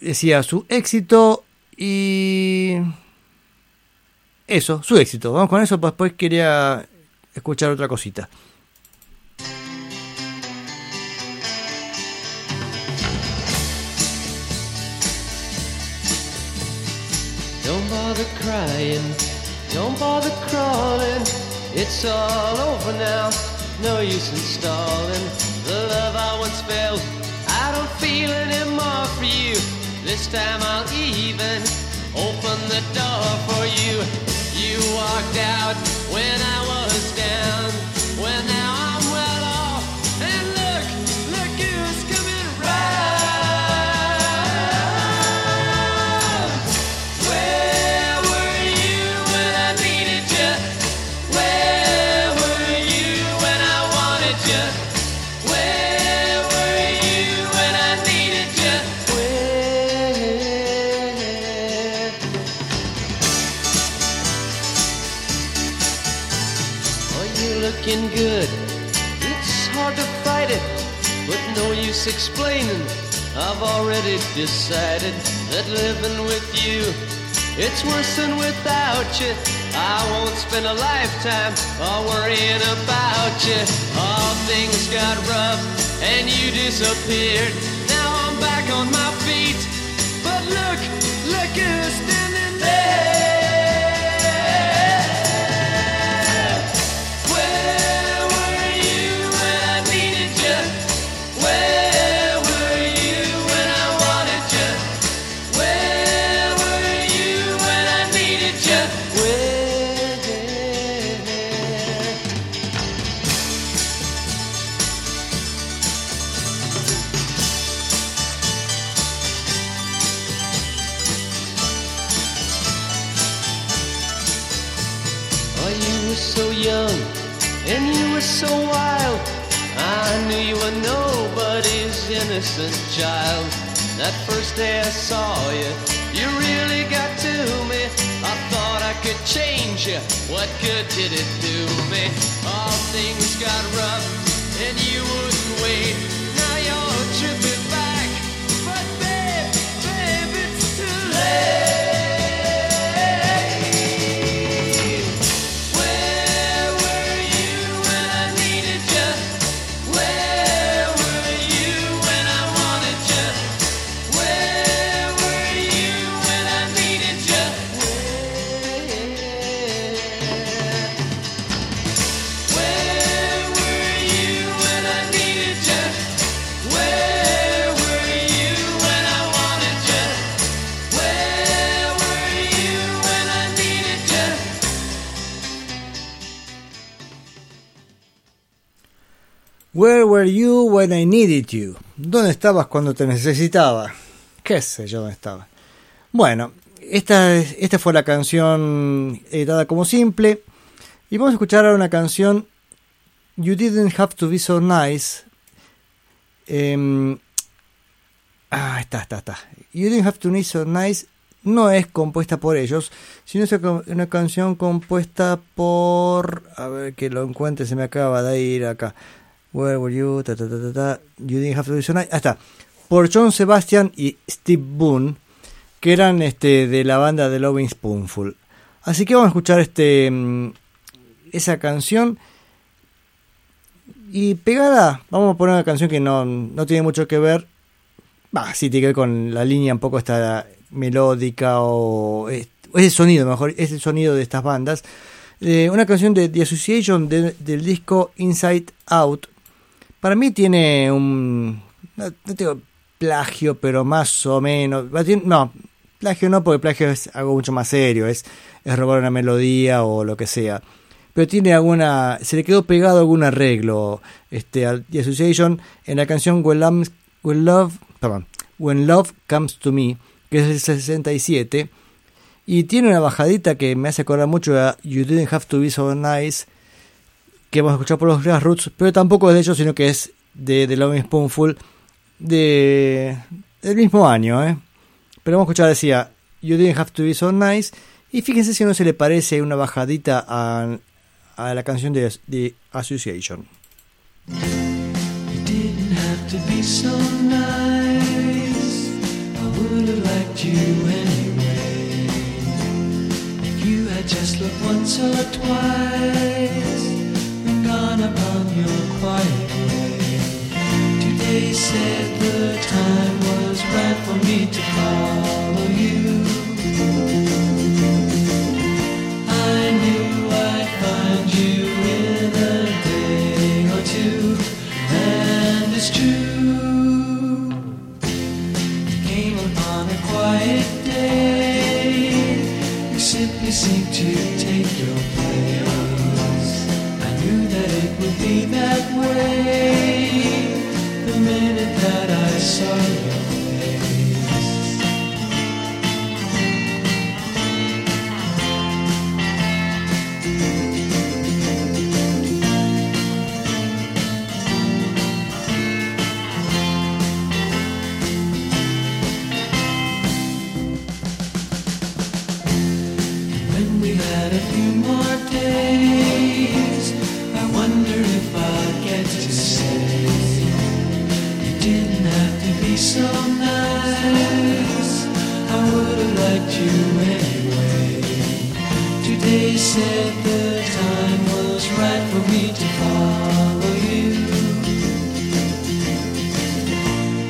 decía su éxito y eso, su éxito. Vamos con eso, pues después quería escuchar otra cosita. Don't bother crying, don't bother crawling. It's all over now, no use in stalling. The love I once felt, I don't feel anymore for you. This time I'll even open the door for you. You walked out when I was down, explaining. I've already decided that living with you, it's worse than without you. I won't spend a lifetime all worrying about you. All things got rough and you disappeared. Now I'm back on my feet. But look, look who's standing innocent child. That first day I saw you, you really got to me. I thought I could change you. What good did it do me? All things got rough and you wouldn't wait. Where were you when I needed you? ¿Dónde estabas cuando te necesitaba? ¿Qué sé yo dónde estaba? Bueno, esta, es- esta fue la canción editada como simple. Y vamos a escuchar ahora una canción You Didn't Have to Be So Nice. Em, ah, está, está, está. You Didn't Have to Be So Nice no es compuesta por ellos, sino es una canción compuesta por... A ver que lo encuentre, se me acaba de ir acá. Where were you? Ta, ta, ta, You didn't have to be. Ah, está. Por John Sebastian y Steve Boone, que eran este, de la banda de Loving Spoonful. Así que vamos a escuchar este, mm, esa canción. Y pegada, vamos a poner una canción que no, no tiene mucho que ver. Va, sí tiene que ver con la línea un poco esta melódica o es, el sonido, mejor, es el sonido de estas bandas. Eh, una canción de The Association del disco Inside Out. Para mí tiene un. No, tengo plagio, pero más o menos. No, plagio no, porque plagio es algo mucho más serio, es, es robar una melodía o lo que sea. Pero tiene alguna. Se le quedó pegado algún arreglo este, a The Association en la canción When, When Love. Perdón, When Love Comes to Me que es el 67, y tiene una bajadita que me hace acordar mucho a You Didn't Have to Be So Nice, que hemos escuchado por los Grassroots, pero tampoco es de ellos, sino que es de The Loving Spoonful de, del mismo año. ¿eh? Pero vamos a escuchar, decía You Didn't Have to Be So Nice, y fíjense si no se le parece una bajadita a, la canción de, Association. Gone upon your quiet way. Today said the time was right for me to follow you. I knew I'd find you in a day or two, and it's true. came upon a quiet day. You simply seem to Would be that way the minute that I saw your face. And when we had a few more days. so nice. I would have liked you anyway. Today said the time was right for me to follow you.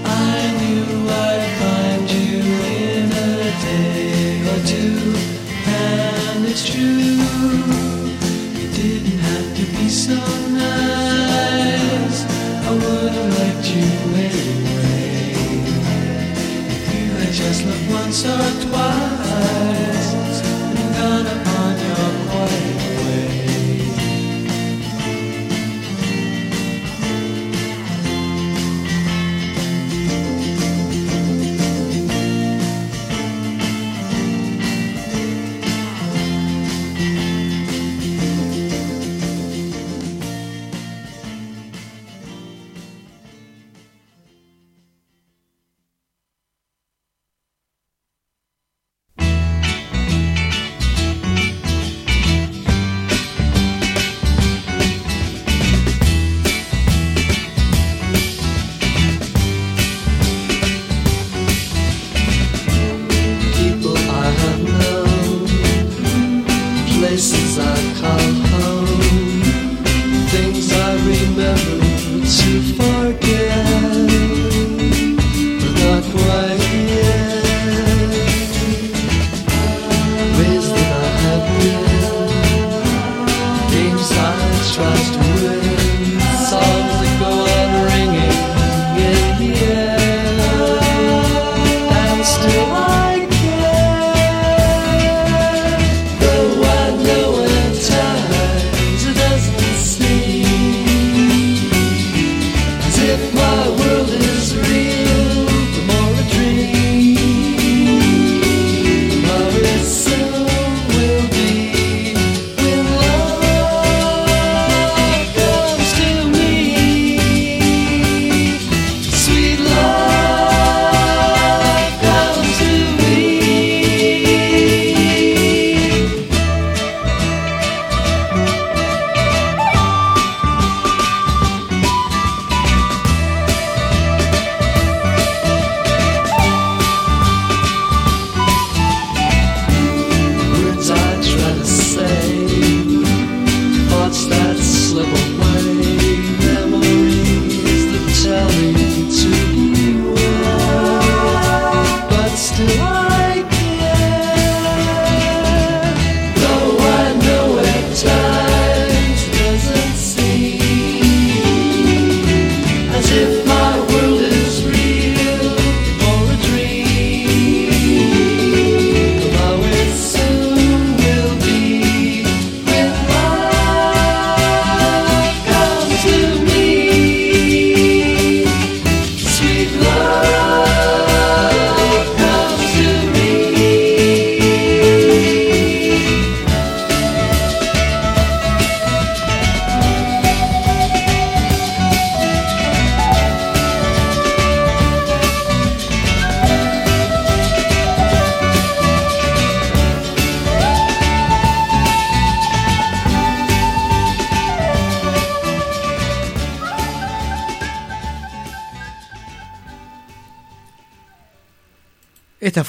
I knew I'd find you in a day or two, and it's true. You didn't have to be so. pense à toi.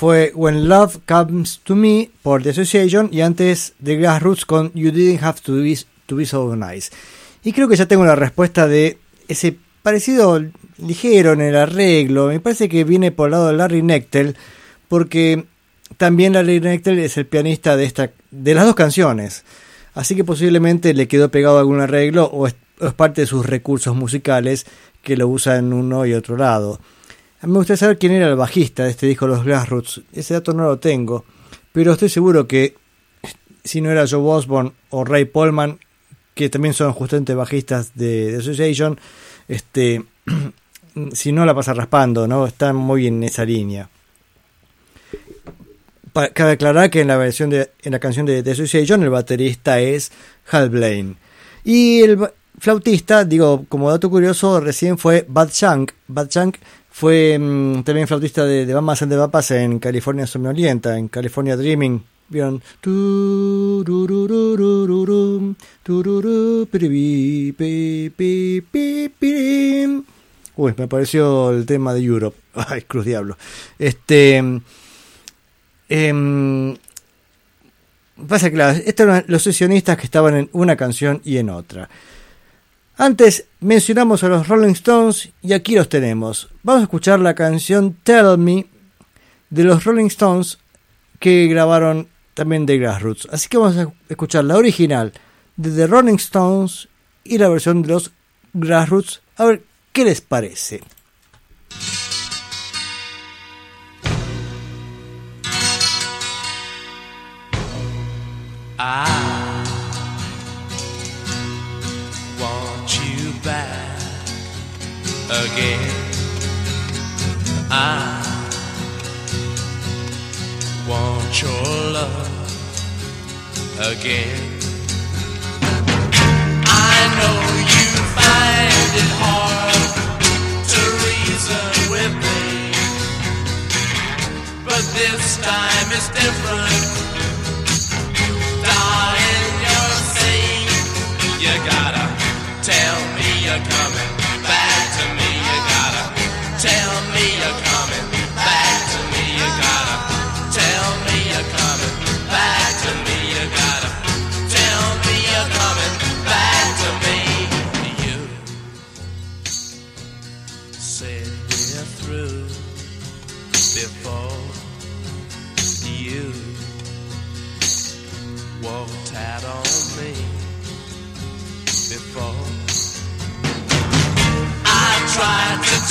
Fue When Love Comes to Me por The Association y antes The Grassroots con You Didn't Have to Be, So Nice. Y creo que ya tengo la respuesta de ese parecido ligero en el arreglo. Me parece que viene por el lado de Larry Nectel, porque también Larry Nectel es el pianista de, esta, de las dos canciones. Así que posiblemente le quedó pegado algún arreglo o es, o es parte de sus recursos musicales que lo usa en uno y otro lado. A mí me gustaría saber quién era el bajista de este disco Los Grassroots. Ese dato no lo tengo, pero estoy seguro que si no era Joe Osborne o Ray Polman, que también son justamente bajistas de, de Association, este, si no la pasa raspando, ¿no? Están muy en esa línea. Pa- Cabe aclarar que en la versión de en la canción de The Association el baterista es Hal Blaine. Y el flautista, digo, como dato curioso, recién fue Bad Shank. Bad Shank fue mm, también flautista de, de Mamas and the Papas en California Somnolienta, en California Dreaming. ¿Vieron? Uy, me pareció el tema de Europe. Ay, cruz diablo. Este. em, pasa que estos eran los sesionistas que estaban en una canción y en otra. Antes mencionamos a los Rolling Stones y aquí los tenemos. Vamos a escuchar la canción Tell Me de los Rolling Stones que grabaron también de Grassroots. Así que vamos a escuchar la original de The Rolling Stones y la versión de los Grassroots. A ver qué les parece. I again. I want your love again. I know you find it hard to reason with me, but this time it's different.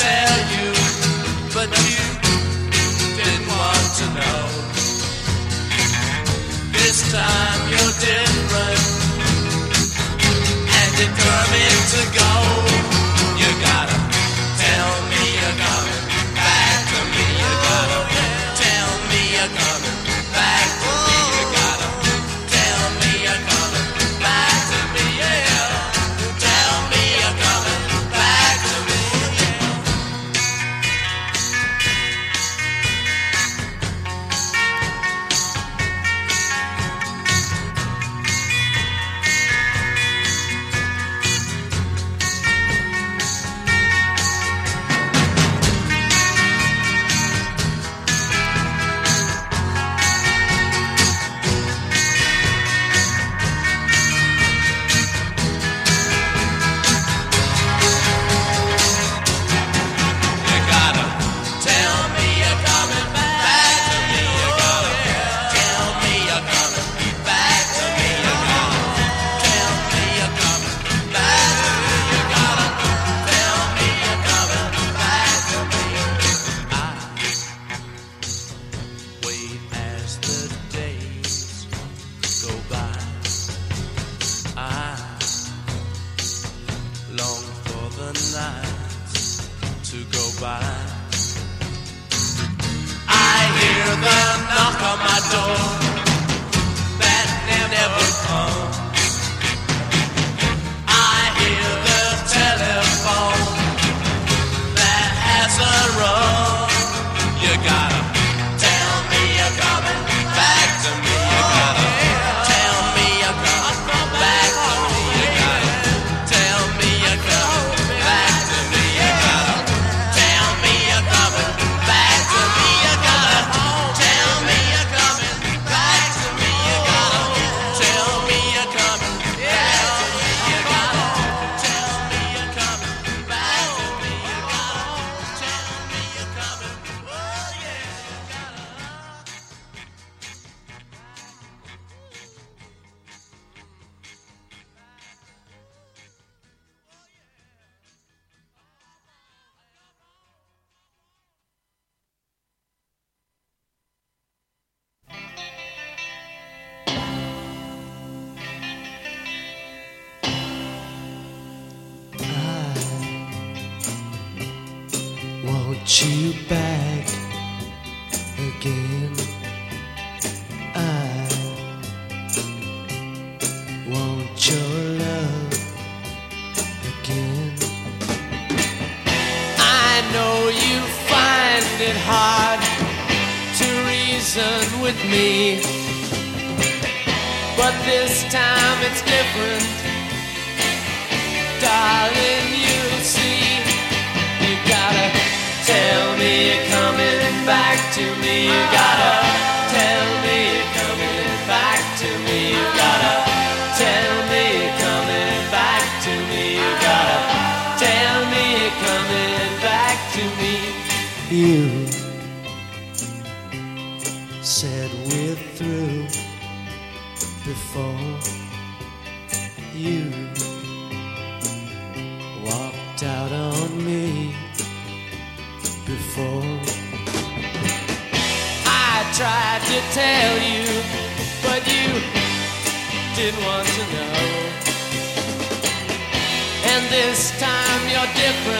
Tell you, but you didn't want to know. This time you're different and determined to go. To me. You gotta this time you're different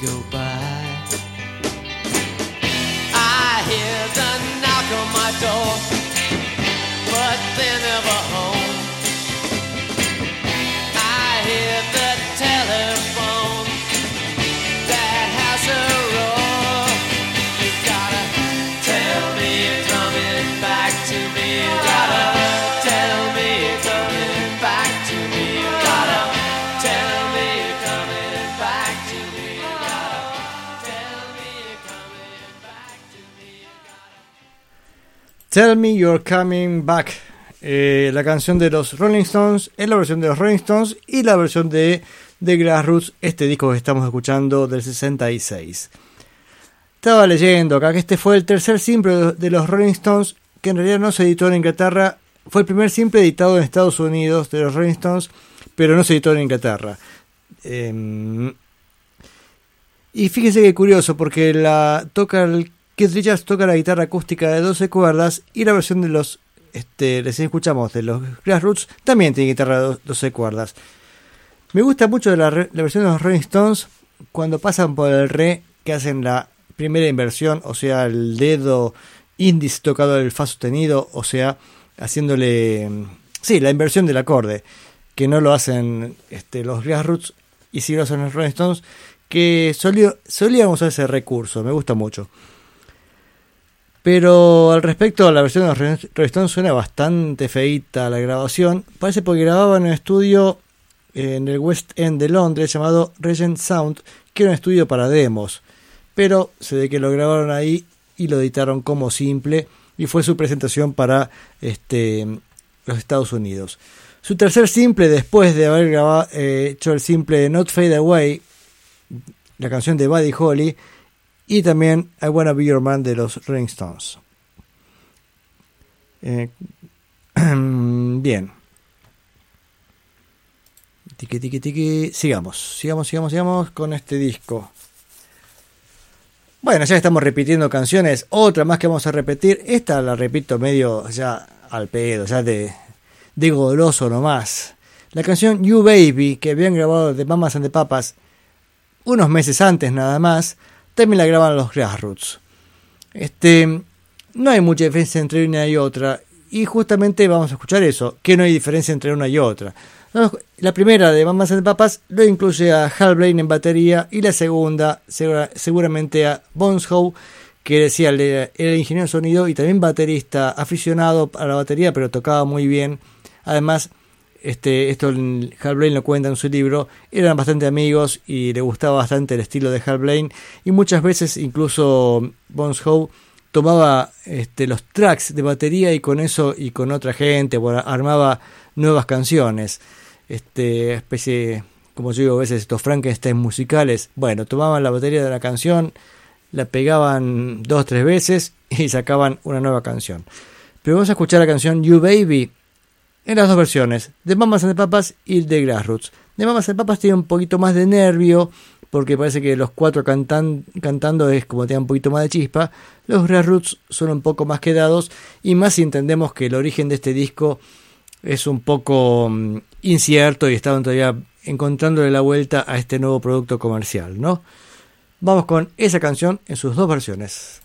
go by. Tell Me You're Coming Back. Eh, la canción de los Rolling Stones es la versión de los Rolling Stones y la versión de The Grassroots, este disco que estamos escuchando del 66. Estaba leyendo acá que este fue el tercer simple de los Rolling Stones que en realidad no se editó en Inglaterra. Fue el primer simple editado en Estados Unidos de los Rolling Stones, pero no se editó en Inglaterra. Em, y fíjense que curioso, porque la toca el Keith Richards toca la guitarra acústica de 12 cuerdas y la versión de los este, recién escuchamos de los Grassroots también tiene guitarra de do- 12 cuerdas. Me gusta mucho la, versión de los Rolling Stones cuando pasan por el re que hacen la primera inversión, o sea, el dedo índice tocado del fa sostenido, o sea, haciéndole sí, la inversión del acorde, que no lo hacen este, los Grassroots y sí lo hacen los Rolling Stones, que solía, solíamos usar ese recurso, me gusta mucho. Pero al respecto, la versión de los Rolling suena bastante feita la grabación. Parece porque grababan en un estudio en el West End de Londres llamado Regent Sound, que era un estudio para demos. Pero se ve que lo grabaron ahí y lo editaron como simple y fue su presentación para este, los Estados Unidos. Su tercer simple, después de haber grabado, eh, hecho el simple Not Fade Away, la canción de Buddy Holly, y también I Wanna Be Your Man de los Rolling Stones. Eh, bien. Tiki, tiki, tiki. Sigamos, sigamos, sigamos, sigamos con este disco. Bueno, ya estamos repitiendo canciones. Otra más que vamos a repetir. Esta la repito medio ya al pedo, ya de, de goloso nomás. La canción You Baby, que habían grabado de Mamas and the Papas unos meses antes nada más, también la graban los Grassroots. Este, no hay mucha diferencia entre una y otra, y justamente vamos a escuchar eso, que no hay diferencia entre una y otra. La primera de Mamas and Papas lo incluye a Hal Blaine en batería y la segunda seguramente a Bones que decía era ingeniero de sonido y también baterista aficionado a la batería pero tocaba muy bien además este, esto Hal Blaine lo cuenta en su libro, eran bastante amigos y le gustaba bastante el estilo de Hal Blaine y muchas veces incluso Bones Howe tomaba este, los tracks de batería y con eso y con otra gente armaba nuevas canciones, este, especie, como yo digo a veces, estos Frankenstein musicales, bueno, tomaban la batería de la canción, la pegaban dos o tres veces y sacaban una nueva canción. Pero vamos a escuchar la canción You Baby en las dos versiones, de Mamas and the Papas y de Grassroots. De Mamas and the Papas tiene un poquito más de nervio, porque parece que los cuatro cantan, cantando es como tiene un poquito más de chispa. Los Grassroots son un poco más quedados, y más si entendemos que el origen de este disco es un poco mm, incierto y estaban todavía encontrándole la vuelta a este nuevo producto comercial, ¿no? Vamos con esa canción en sus dos versiones.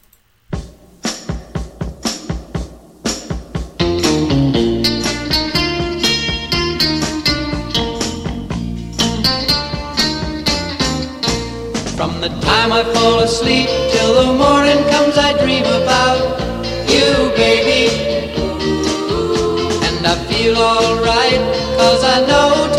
The time I fall asleep till the morning comes, I dream about you, baby. And I feel alright, cause I know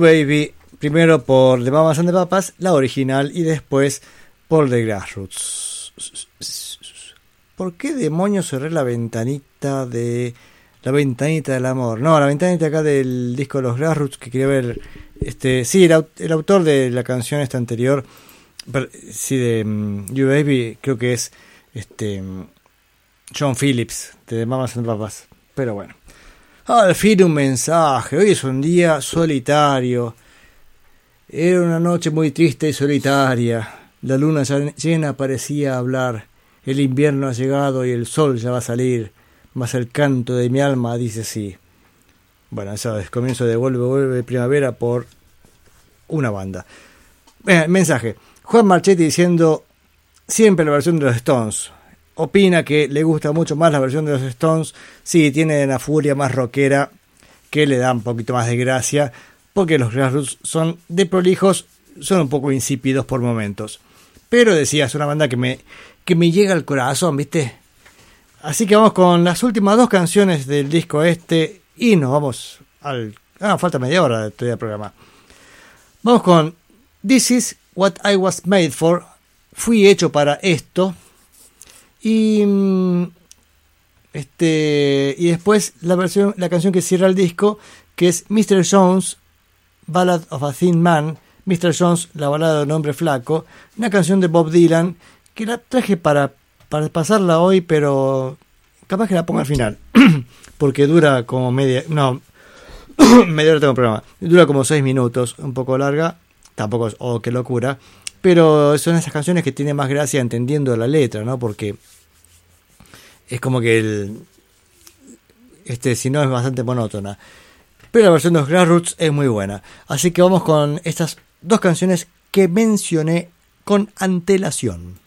Baby, primero por The Mamas and the Papas, la original, y después por The Grassroots. ¿Por qué demonios cerré la ventanita de... La ventanita del amor. No, la ventanita acá del disco de los Grassroots que quería ver. Este, sí, el, el autor de la canción esta anterior, sí, de um, You Baby, creo que es este John Phillips, de Mamas and Papas. Pero bueno. Al fin un mensaje. Hoy es un día solitario. Era una noche muy triste y solitaria. La luna llena parecía hablar. El invierno ha llegado y el sol ya va a salir. Mas el canto de mi alma dice sí. Bueno, eso es comienzo de Vuelve, Vuelve Primavera por una banda. mensaje. Juan Marchetti diciendo siempre la versión de los Stones opina que le gusta mucho más la versión de los Stones. Sí, tiene una furia más rockera que le da un poquito más de gracia, porque los Grassroots son de prolijos, son un poco insípidos por momentos. Pero decía, es una banda que me, que me llega al corazón, ¿viste? Así que vamos con las últimas dos canciones del disco este y nos vamos al... Ah, falta media hora de el programa. Vamos con This is what I was made for. Fui hecho para esto y mm, este y después la versión la canción que cierra el disco que es Mr. Jones Ballad of a Thin Man Mr. Jones la balada de un hombre flaco una canción de Bob Dylan que la traje para para pasarla hoy pero capaz que la ponga al final porque dura como media no media hora tengo programa dura como seis minutos un poco larga tampoco es oh qué locura pero son esas canciones que tienen más gracia entendiendo la letra, ¿no? Porque es como que el, este, si no es bastante monótona. Pero la versión de los Grassroots es muy buena. Así que vamos con estas dos canciones que mencioné con antelación.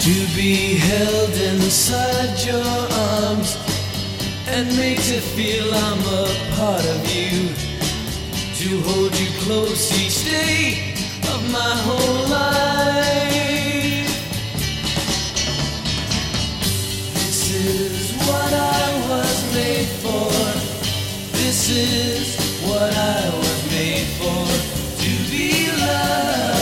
To be held inside your arms and makes to feel I'm a part of you. to hold you close each day of my whole life. This is what I was made for. This is what I was made for. To be loved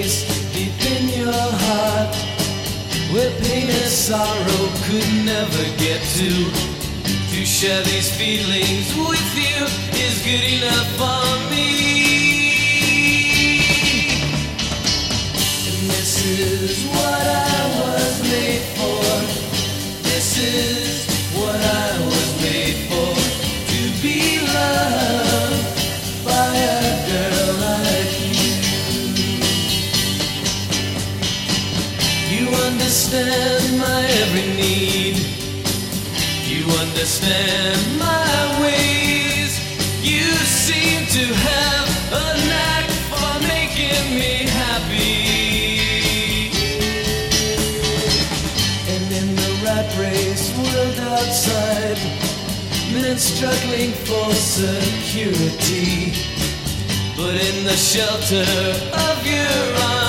place deep in your heart where pain and sorrow could never get to. To share these feelings with you is good enough for me. And this is what understand my every need. You understand my ways. You seem to have a knack for making me happy. And in the rat race world outside, men struggling for security. But in the shelter of your arms,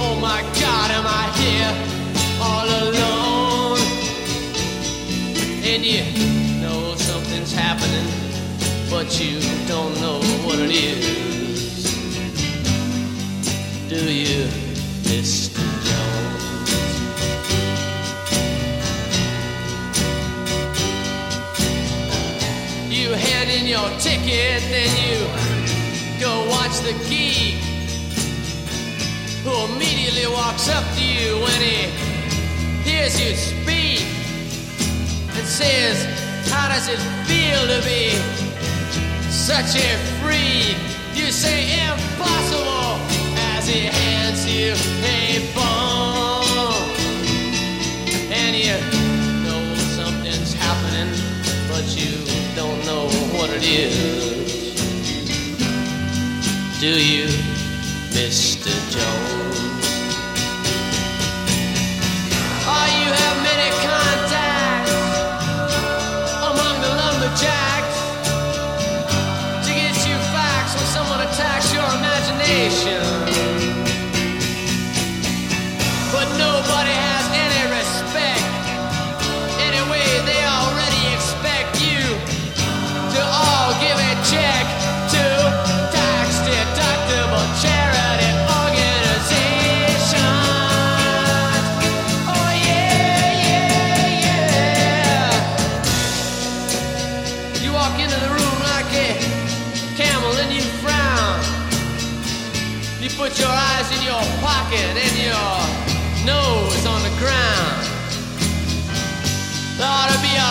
oh my God, am I here all alone? and you know something's happening, but you don't know what it is. Do you, Mr. Jones? You hand in your ticket, then you go watch the geek who immediately walks up to you when he hears you speak and says, How does it feel to be such a freak? You say, Impossible, as he hands you a bone. And you know something's happening, but you don't know what it is. Do you, Mr. Jones?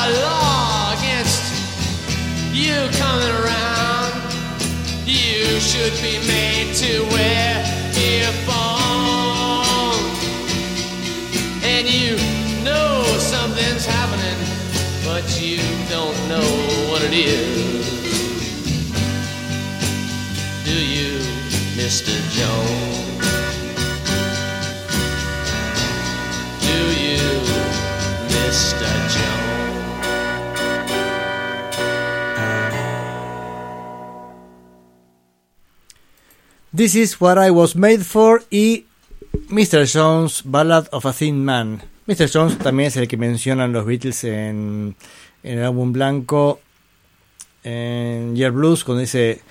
A law against you coming around. You should be made to wear earphones. And you know something's happening, but you don't know what it is. Do you, Mr. Jones? This is what I was made for y Mr. Jones, Ballad of a Thin Man. Mr. Jones también es el que mencionan los Beatles en, en el álbum blanco, en Year Blues, cuando dice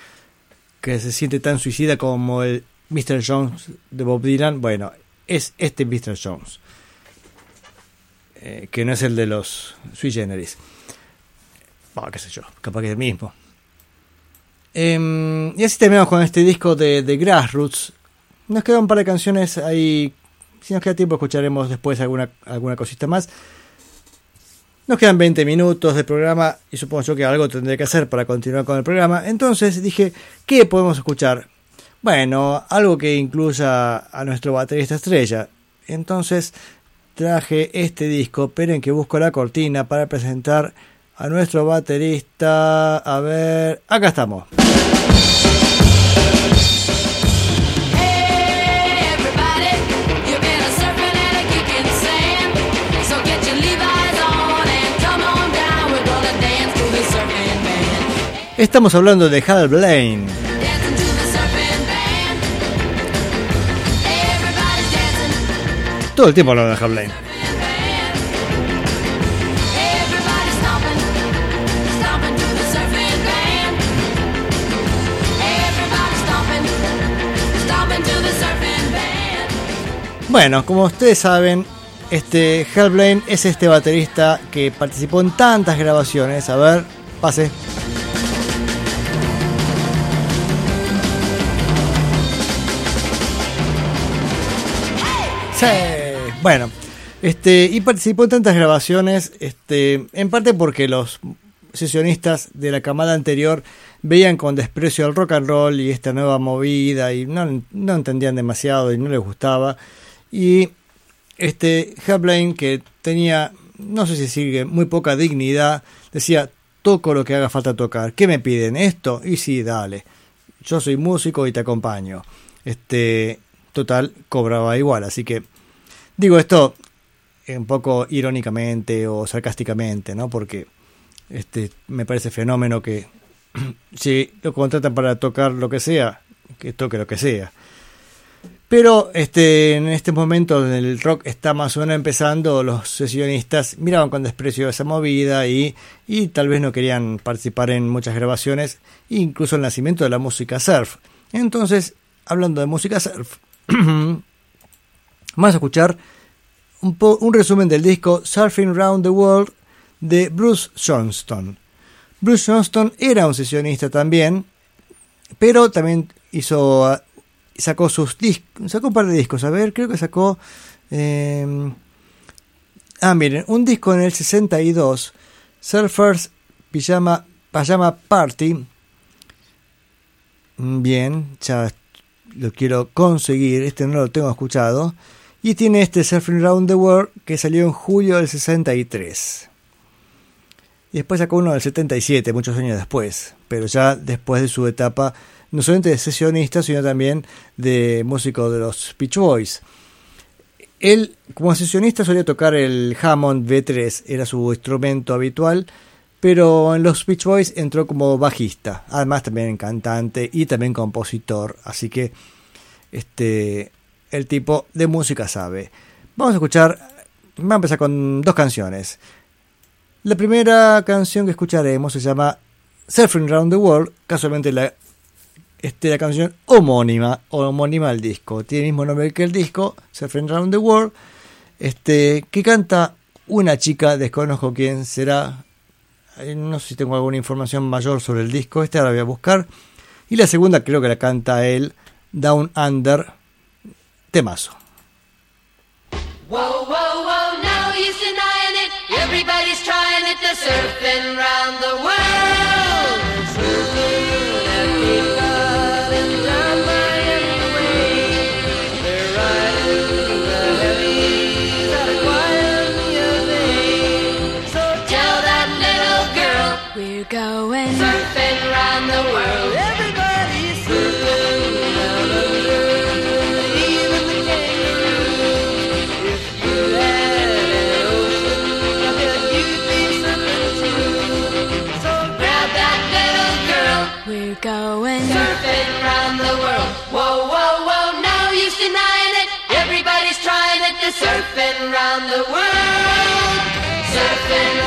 que se siente tan suicida como el Mr. Jones de Bob Dylan. Bueno, es este Mr. Jones, eh, que no es el de los Sui Generis. Bueno, qué sé yo, capaz que es el mismo. Em, y así terminamos con este disco de, Grassroots. Nos quedan un par de canciones ahí. Si nos queda tiempo, escucharemos después alguna, alguna cosita más. Nos quedan 20 minutos de programa y supongo yo que algo tendré que hacer para continuar con el programa. Entonces dije, ¿qué podemos escuchar? Bueno, algo que incluya a nuestro baterista estrella. Entonces traje este disco. Esperen que busco la cortina para presentar a nuestro baterista. A ver, acá estamos. Estamos hablando de Hal Blaine. Todo el tiempo hablando de Hal Blaine. Bueno, como ustedes saben, este Hal Blaine es este baterista que participó en tantas grabaciones. A ver, pase. Sí. Bueno, este y participó en tantas grabaciones, este, en parte porque los sesionistas de la camada anterior veían con desprecio al rock and roll y esta nueva movida y no, no entendían demasiado y no les gustaba. Y este Hal Blaine, que tenía, no sé si sigue, muy poca dignidad, decía, toco lo que haga falta tocar. ¿Qué me piden? ¿Esto? Y sí, dale. Yo soy músico y te acompaño. Este, total, cobraba igual. Así que, digo esto un poco irónicamente o sarcásticamente, ¿no? Porque este, me parece fenómeno que si lo contratan para tocar lo que sea, que toque lo que sea. Pero este, en este momento el rock está más o menos empezando, los sesionistas miraban con desprecio esa movida y, y tal vez no querían participar en muchas grabaciones, incluso el nacimiento de la música surf. Entonces, hablando de música surf, vamos a escuchar un, un resumen del disco Surfing Round the World de Bruce Johnston. Bruce Johnston era un sesionista también, pero también hizo ah, sacó sus discos, sacó un par de discos, a ver, creo que sacó eh, ah, miren, un disco en el 62, Surfers Pijama Pajama Party. Mm, Bien, ya lo quiero conseguir, este no lo tengo escuchado. Y tiene este Surfing Around the World que salió en julio del 63. Y después sacó uno del 77, muchos años después, pero ya después de su etapa no solamente de sesionista, sino también de músico de los Beach Boys. Él, como sesionista, solía tocar el Hammond B3, era su instrumento habitual, pero en los Beach Boys entró como bajista, además también cantante y también compositor, así que este el tipo de música sabe. Vamos a escuchar, vamos a empezar con dos canciones. La primera canción que escucharemos se llama Surfing Around the World, casualmente la, este, la canción homónima, homónima al disco. Tiene el mismo nombre que el disco, Surfing Around the World, este, que canta una chica, desconozco quién será, eh, no sé si tengo alguna información mayor sobre el disco, esta la voy a buscar. Y la segunda creo que la canta él, Down Under, temazo. Whoa, whoa, whoa, no use denying it. Everybody's trying it. They're surfing around the world. Surfing around the world. Surfing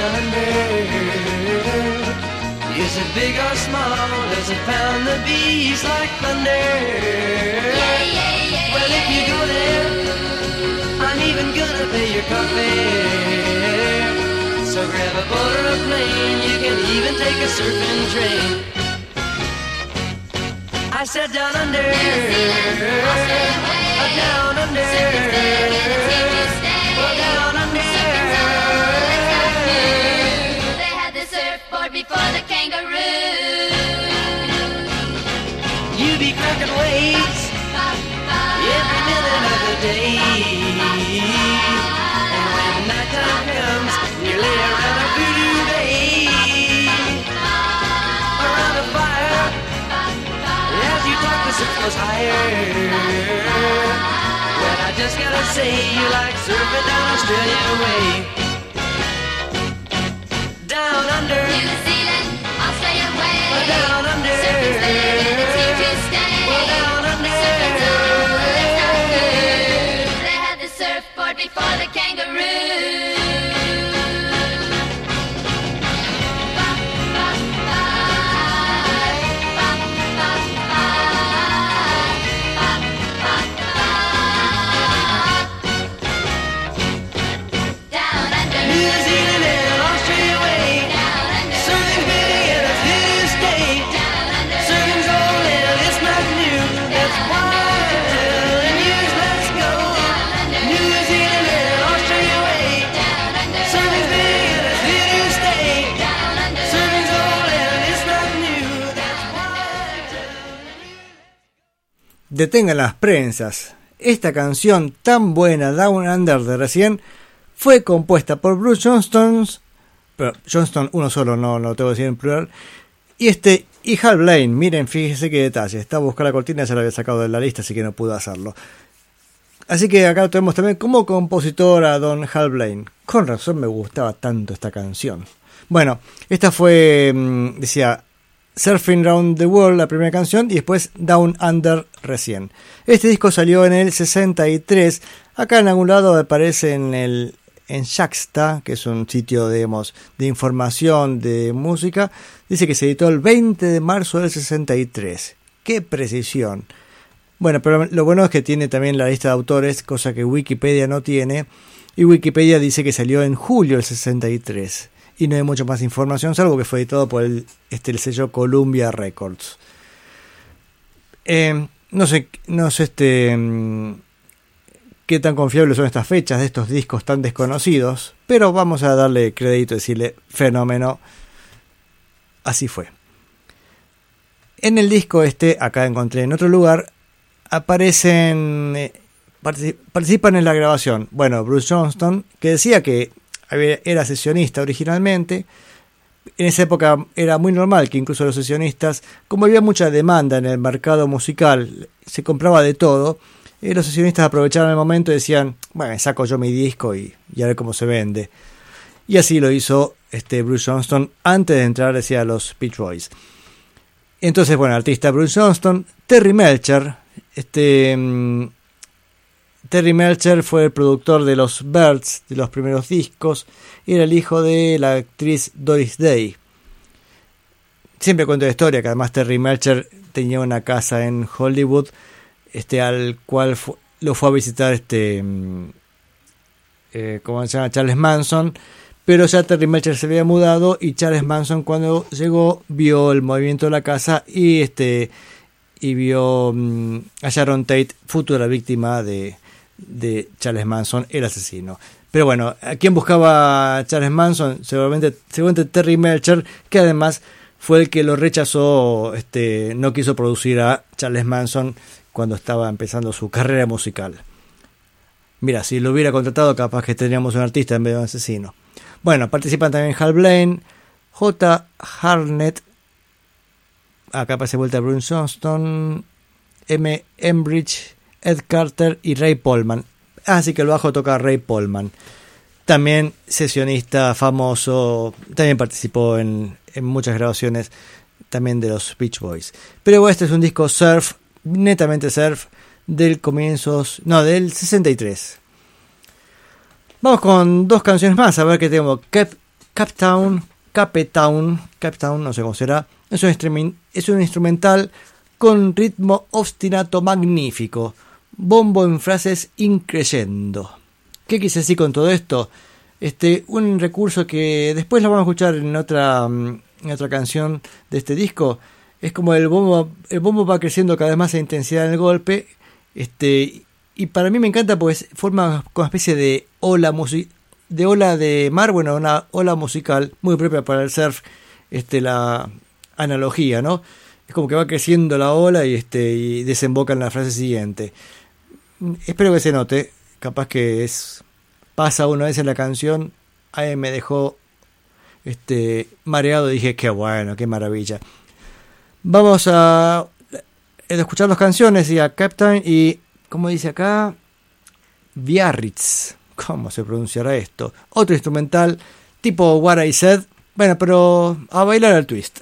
surf is like down under? Is it big or small? Does it pound the beach like thunder? Yeah, yeah, yeah, Well, if you go there, I'm even gonna pay your coffee. So grab a boat or a plane, you can even take a surfing train. I said down under, down under, well, down under. board before the kangaroo. You be cracking waves every minute of the day. And when nighttime comes, you lay around a voodoo. Around a fire, as you talk, the sun goes higher. Well, I just gotta say, you like surfing down Australia way. Under, New Zealand, Australia way. down under. Surfing's there and it's here to stay. down under. Surfing's all that's not good. They had the surfboard before the kangaroo. Detengan las prensas. Esta canción tan buena, Down Under de recién, fue compuesta por Bruce Johnston, pero Johnston uno solo, no lo tengo que decir en plural, y este y Hal Blaine. Miren, fíjense qué detalle. Estaba buscando la cortina, ya la había sacado de la lista, así que no pude hacerlo. Así que acá tenemos también como compositor a Don Hal Blaine. Con razón me gustaba tanto esta canción. Bueno, esta fue, mm, decía, Surfing Round the World, la primera canción, y después Down Under recién. Este disco salió en el 63. Acá en algún lado aparece en el en Shaxta, que es un sitio de información de música, dice que se editó el 20 de marzo del 63. ¡Qué precisión! Bueno, pero lo bueno es que tiene también la lista de autores, cosa que Wikipedia no tiene. Y Wikipedia dice que salió en julio del 63. Y no hay mucha más información, salvo que fue editado por el, este, el sello Columbia Records. Eh, no sé, no sé este, mm, qué tan confiables son estas fechas de estos discos tan desconocidos, pero vamos a darle crédito y decirle fenómeno. Así fue. En el disco este, acá encontré en otro lugar, aparecen, eh, partici- participan en la grabación. Bueno, Bruce Johnston, que decía que era sesionista originalmente. En esa época era muy normal que incluso los sesionistas, como había mucha demanda en el mercado musical, se compraba de todo, eh, los sesionistas aprovecharon el momento y decían, bueno, saco yo mi disco y, y a ver cómo se vende. Y así lo hizo este Bruce Johnston antes de entrar decía, a los Beach Boys. Entonces, bueno, artista Bruce Johnston, Terry Melcher, este mm, Terry Melcher fue el productor de los Birds, de los primeros discos, y era el hijo de la actriz Doris Day. Siempre cuento la historia que además Terry Melcher tenía una casa en Hollywood, este al cual lo fue a visitar este mm, eh, ¿cómo se llama? Charles Manson, pero ya Terry Melcher se había mudado y Charles Manson cuando llegó vio el movimiento de la casa y este y vio mm, a Sharon Tate, futura víctima de, de Charles Manson, el asesino. Pero bueno, ¿a quién buscaba Charles Manson? Seguramente, seguramente Terry Melcher, que además fue el que lo rechazó, este, no quiso producir a Charles Manson cuando estaba empezando su carrera musical. Mira, si lo hubiera contratado, capaz que tendríamos un artista en vez de un asesino. Bueno, participan también Hal Blaine, J. Harnett, acá aparece vuelta Bruce Johnston, M. Embridge, Ed Carter y Ray Polman. Así que el bajo toca Ray Polman. También sesionista famoso, también participó en, en muchas grabaciones también de los Beach Boys. Pero este es un disco surf, netamente surf, del comienzos, no, del 63. Vamos con dos canciones más, a ver qué tengo. Cap, Captown, Capetown, Captown, no sé cómo será. Es un, es un instrumental con ritmo obstinato magnífico. Bombo en frases increyendo. ¿Qué quise decir con todo esto? Este, un recurso que después lo vamos a escuchar en otra, mm, en otra canción de este disco. Es como el bombo, el bombo va creciendo cada vez más en intensidad en el golpe. Este, y para mí me encanta porque forma como una especie de ola de ola de mar, bueno, una ola musical muy propia para el surf, este, la analogía, ¿no? Es como que va creciendo la ola y este y desemboca en la frase siguiente. Espero que se note, capaz que es pasa una vez en la canción, ahí me dejó este mareado, dije qué bueno, qué maravilla. Vamos a de escuchar dos canciones, y a Captain y, como dice acá, Biarritz. ¿Cómo se pronunciará esto? Otro instrumental tipo What I Said. Bueno, pero a bailar el twist.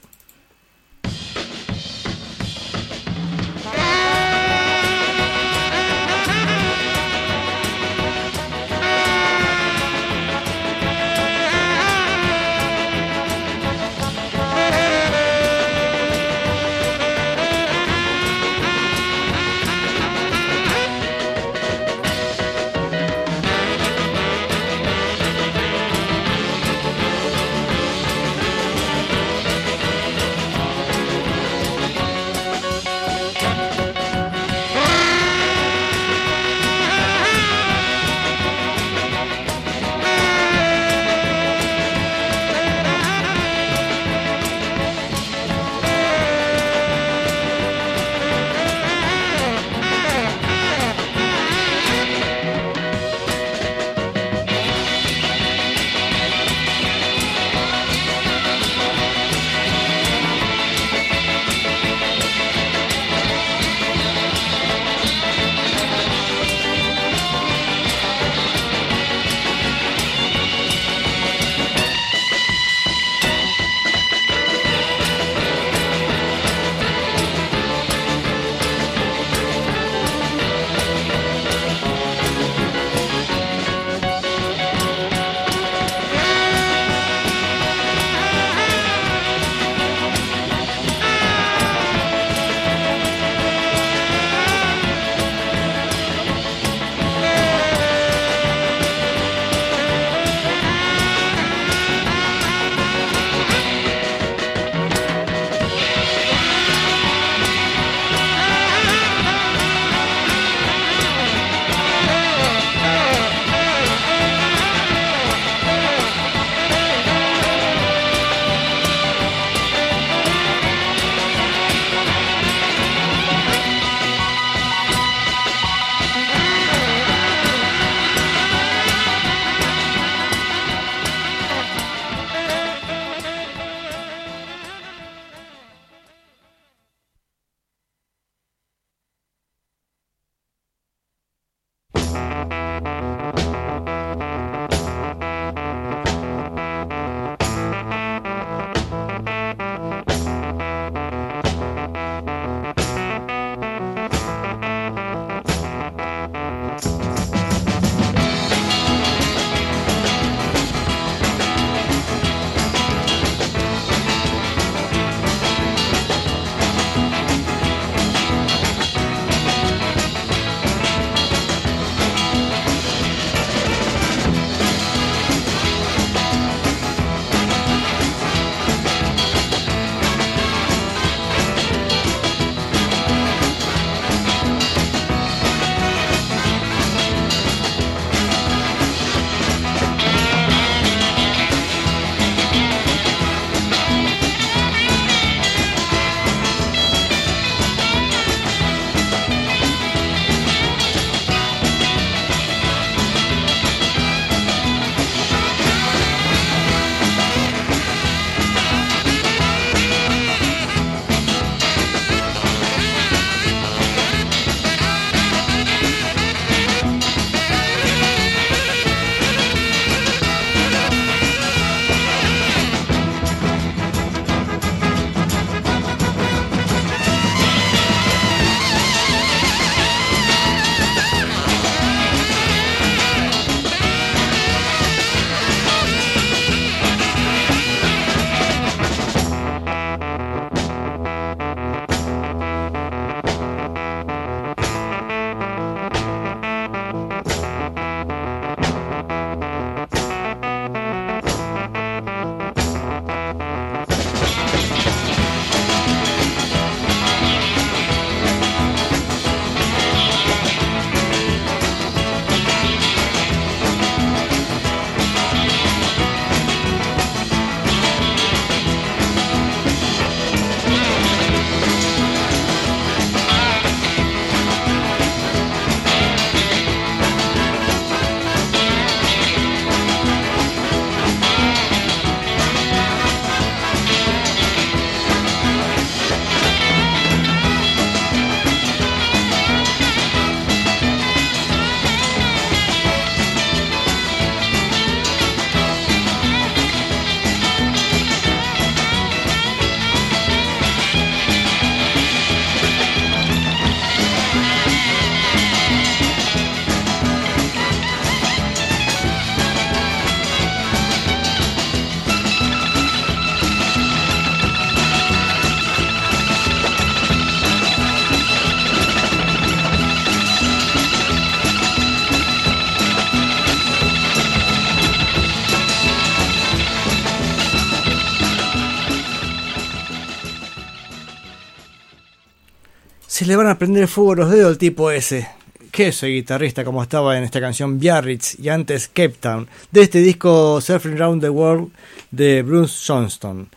Le van a prender fuego los dedos al tipo ese. Que soy guitarrista como estaba en esta canción Biarritz y antes Cape Town, de este disco Surfing Around the World de Bruce Johnston.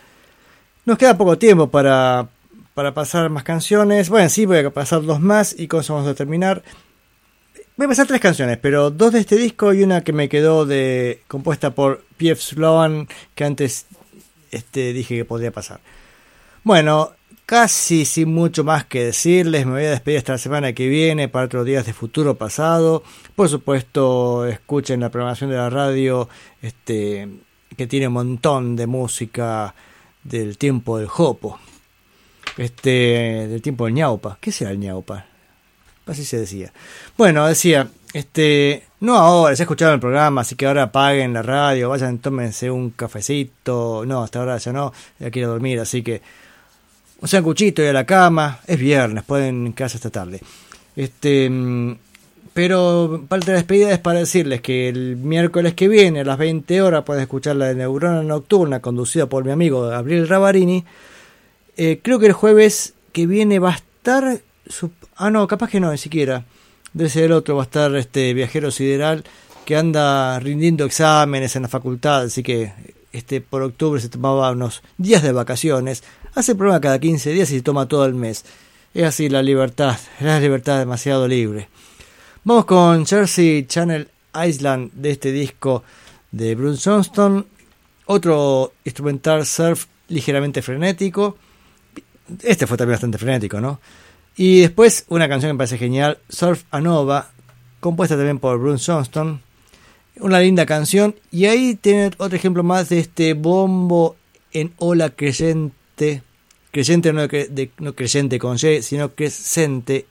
Nos queda poco tiempo para, para pasar más canciones. Bueno, sí, voy a pasar dos más y con eso vamos a terminar. Voy a pasar tres canciones, pero dos de este disco y una que me quedó de compuesta por P.F. Sloan, que antes este, dije que podría pasar. Bueno, casi sin mucho más que decirles, me voy a despedir hasta la semana que viene para otros días de futuro pasado. Por supuesto, escuchen la programación de la radio, este, que tiene un montón de música del tiempo del Jopo. Este, del tiempo del ñaupa. ¿Qué será el ñaupa? Así se decía. Bueno, decía, este, no ahora, se escucharon el programa, así que ahora apaguen la radio, vayan, tómense un cafecito. No, hasta ahora ya no, ya quiero dormir, así que un sanguchito y a la cama. Es viernes, pueden quedarse hasta tarde. Este, mm, pero parte de la despedida es para decirles que el miércoles que viene a las 20 horas pueden escuchar la de Neurona Nocturna conducida por mi amigo Gabriel Ravarini. Eh, creo que el jueves que viene va a estar... su- ah, no, capaz que no, ni siquiera. Debe ser el otro, va a estar este viajero sideral que anda rindiendo exámenes en la facultad, así que este por octubre se tomaba unos días de vacaciones. Hace el programa cada 15 días y se toma todo el mes. Es así la libertad, la libertad demasiado libre. Vamos con Jersey Channel Island de este disco de Bruce Johnston. Otro instrumental surf ligeramente frenético. Este fue también bastante frenético, ¿no? Y después una canción que me parece genial, Surf a Nova, compuesta también por Bruce Johnston. Una linda canción. Y ahí tiene otro ejemplo más de este bombo en ola creyente. No, cre- creyente con Y, sino crescente.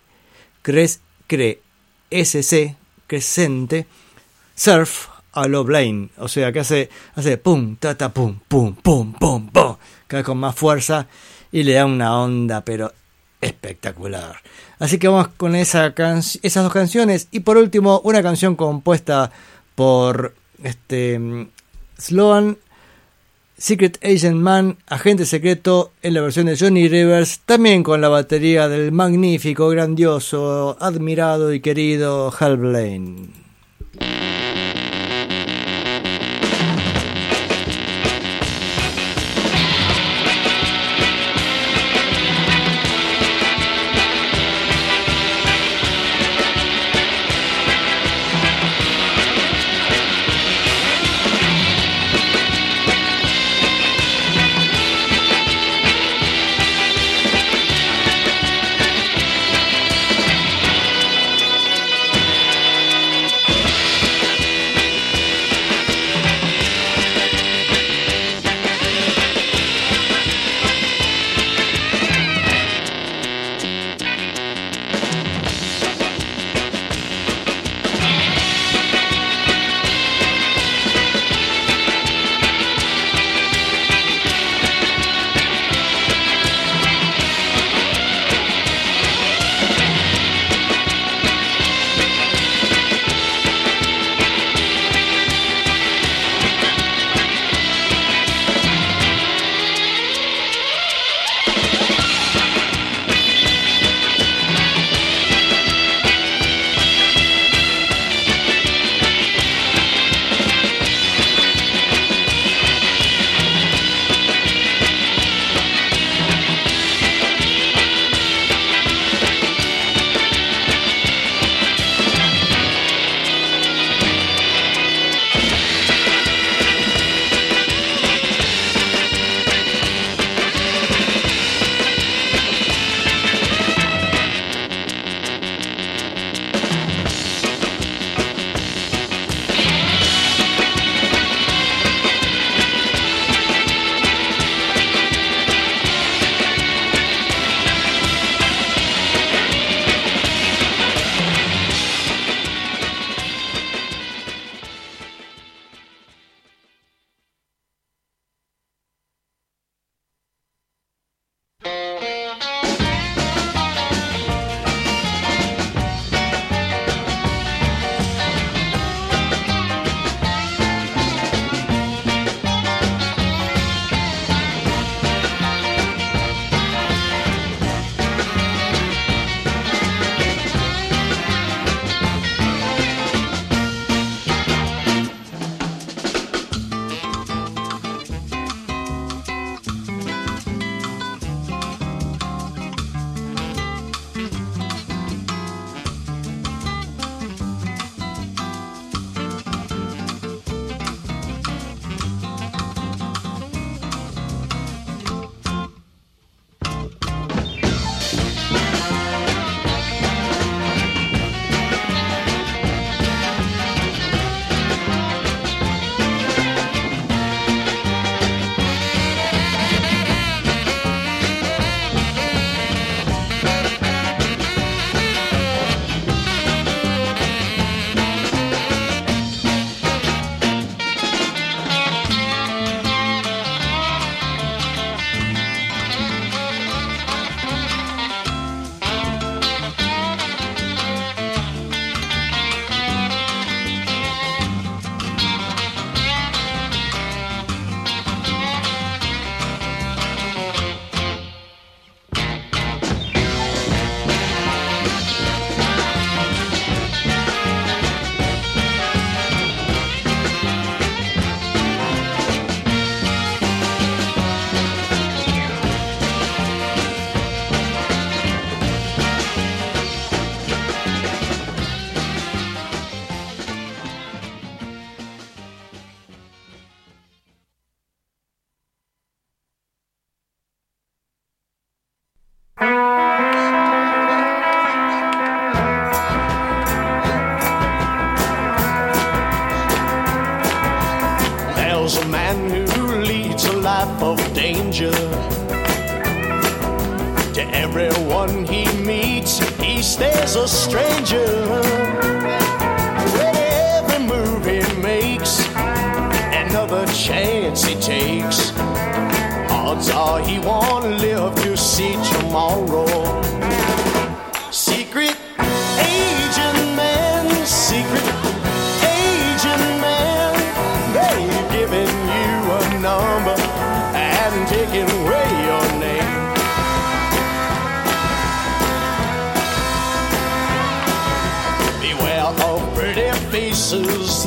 Cres, cre, SC, crescente. Surf a lo Blaine. O sea que hace, hace pum, ta, ta, pum, pum, pum, pum, pum. Cada con más fuerza y le da una onda, pero espectacular. Así que vamos con esas dos canciones. Y por último, una canción compuesta por este mm, Sloan, Secret Agent Man, Agente Secreto, en la versión de Johnny Rivers, también con la batería del magnífico, grandioso, admirado y querido Hal Blaine.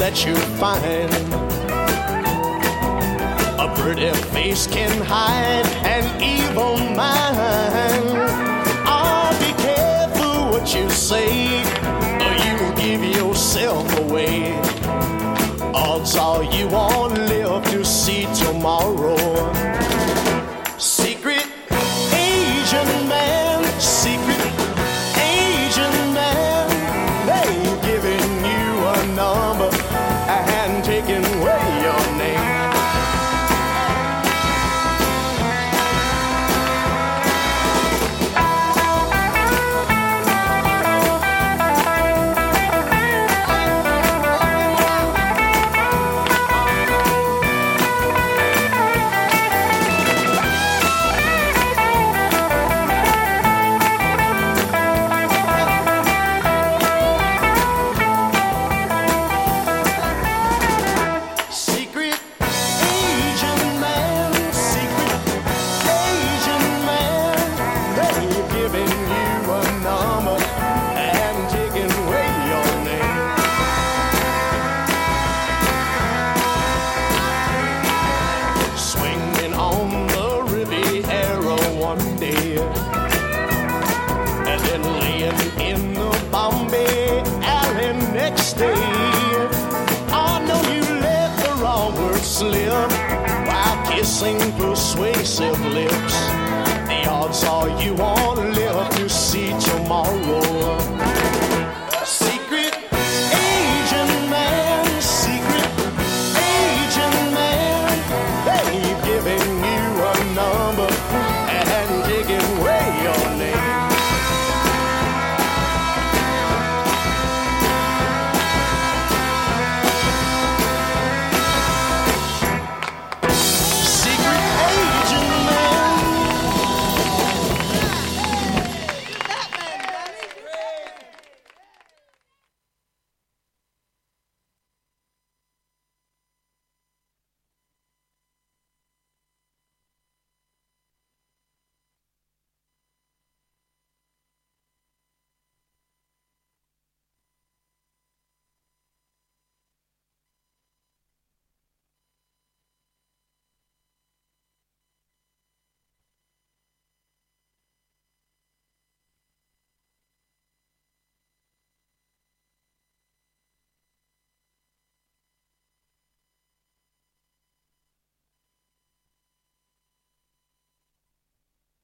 that you find. A pretty face can hide an evil mind. Oh, be careful what you say, or you will give yourself away. Odds are you won't live to see tomorrow.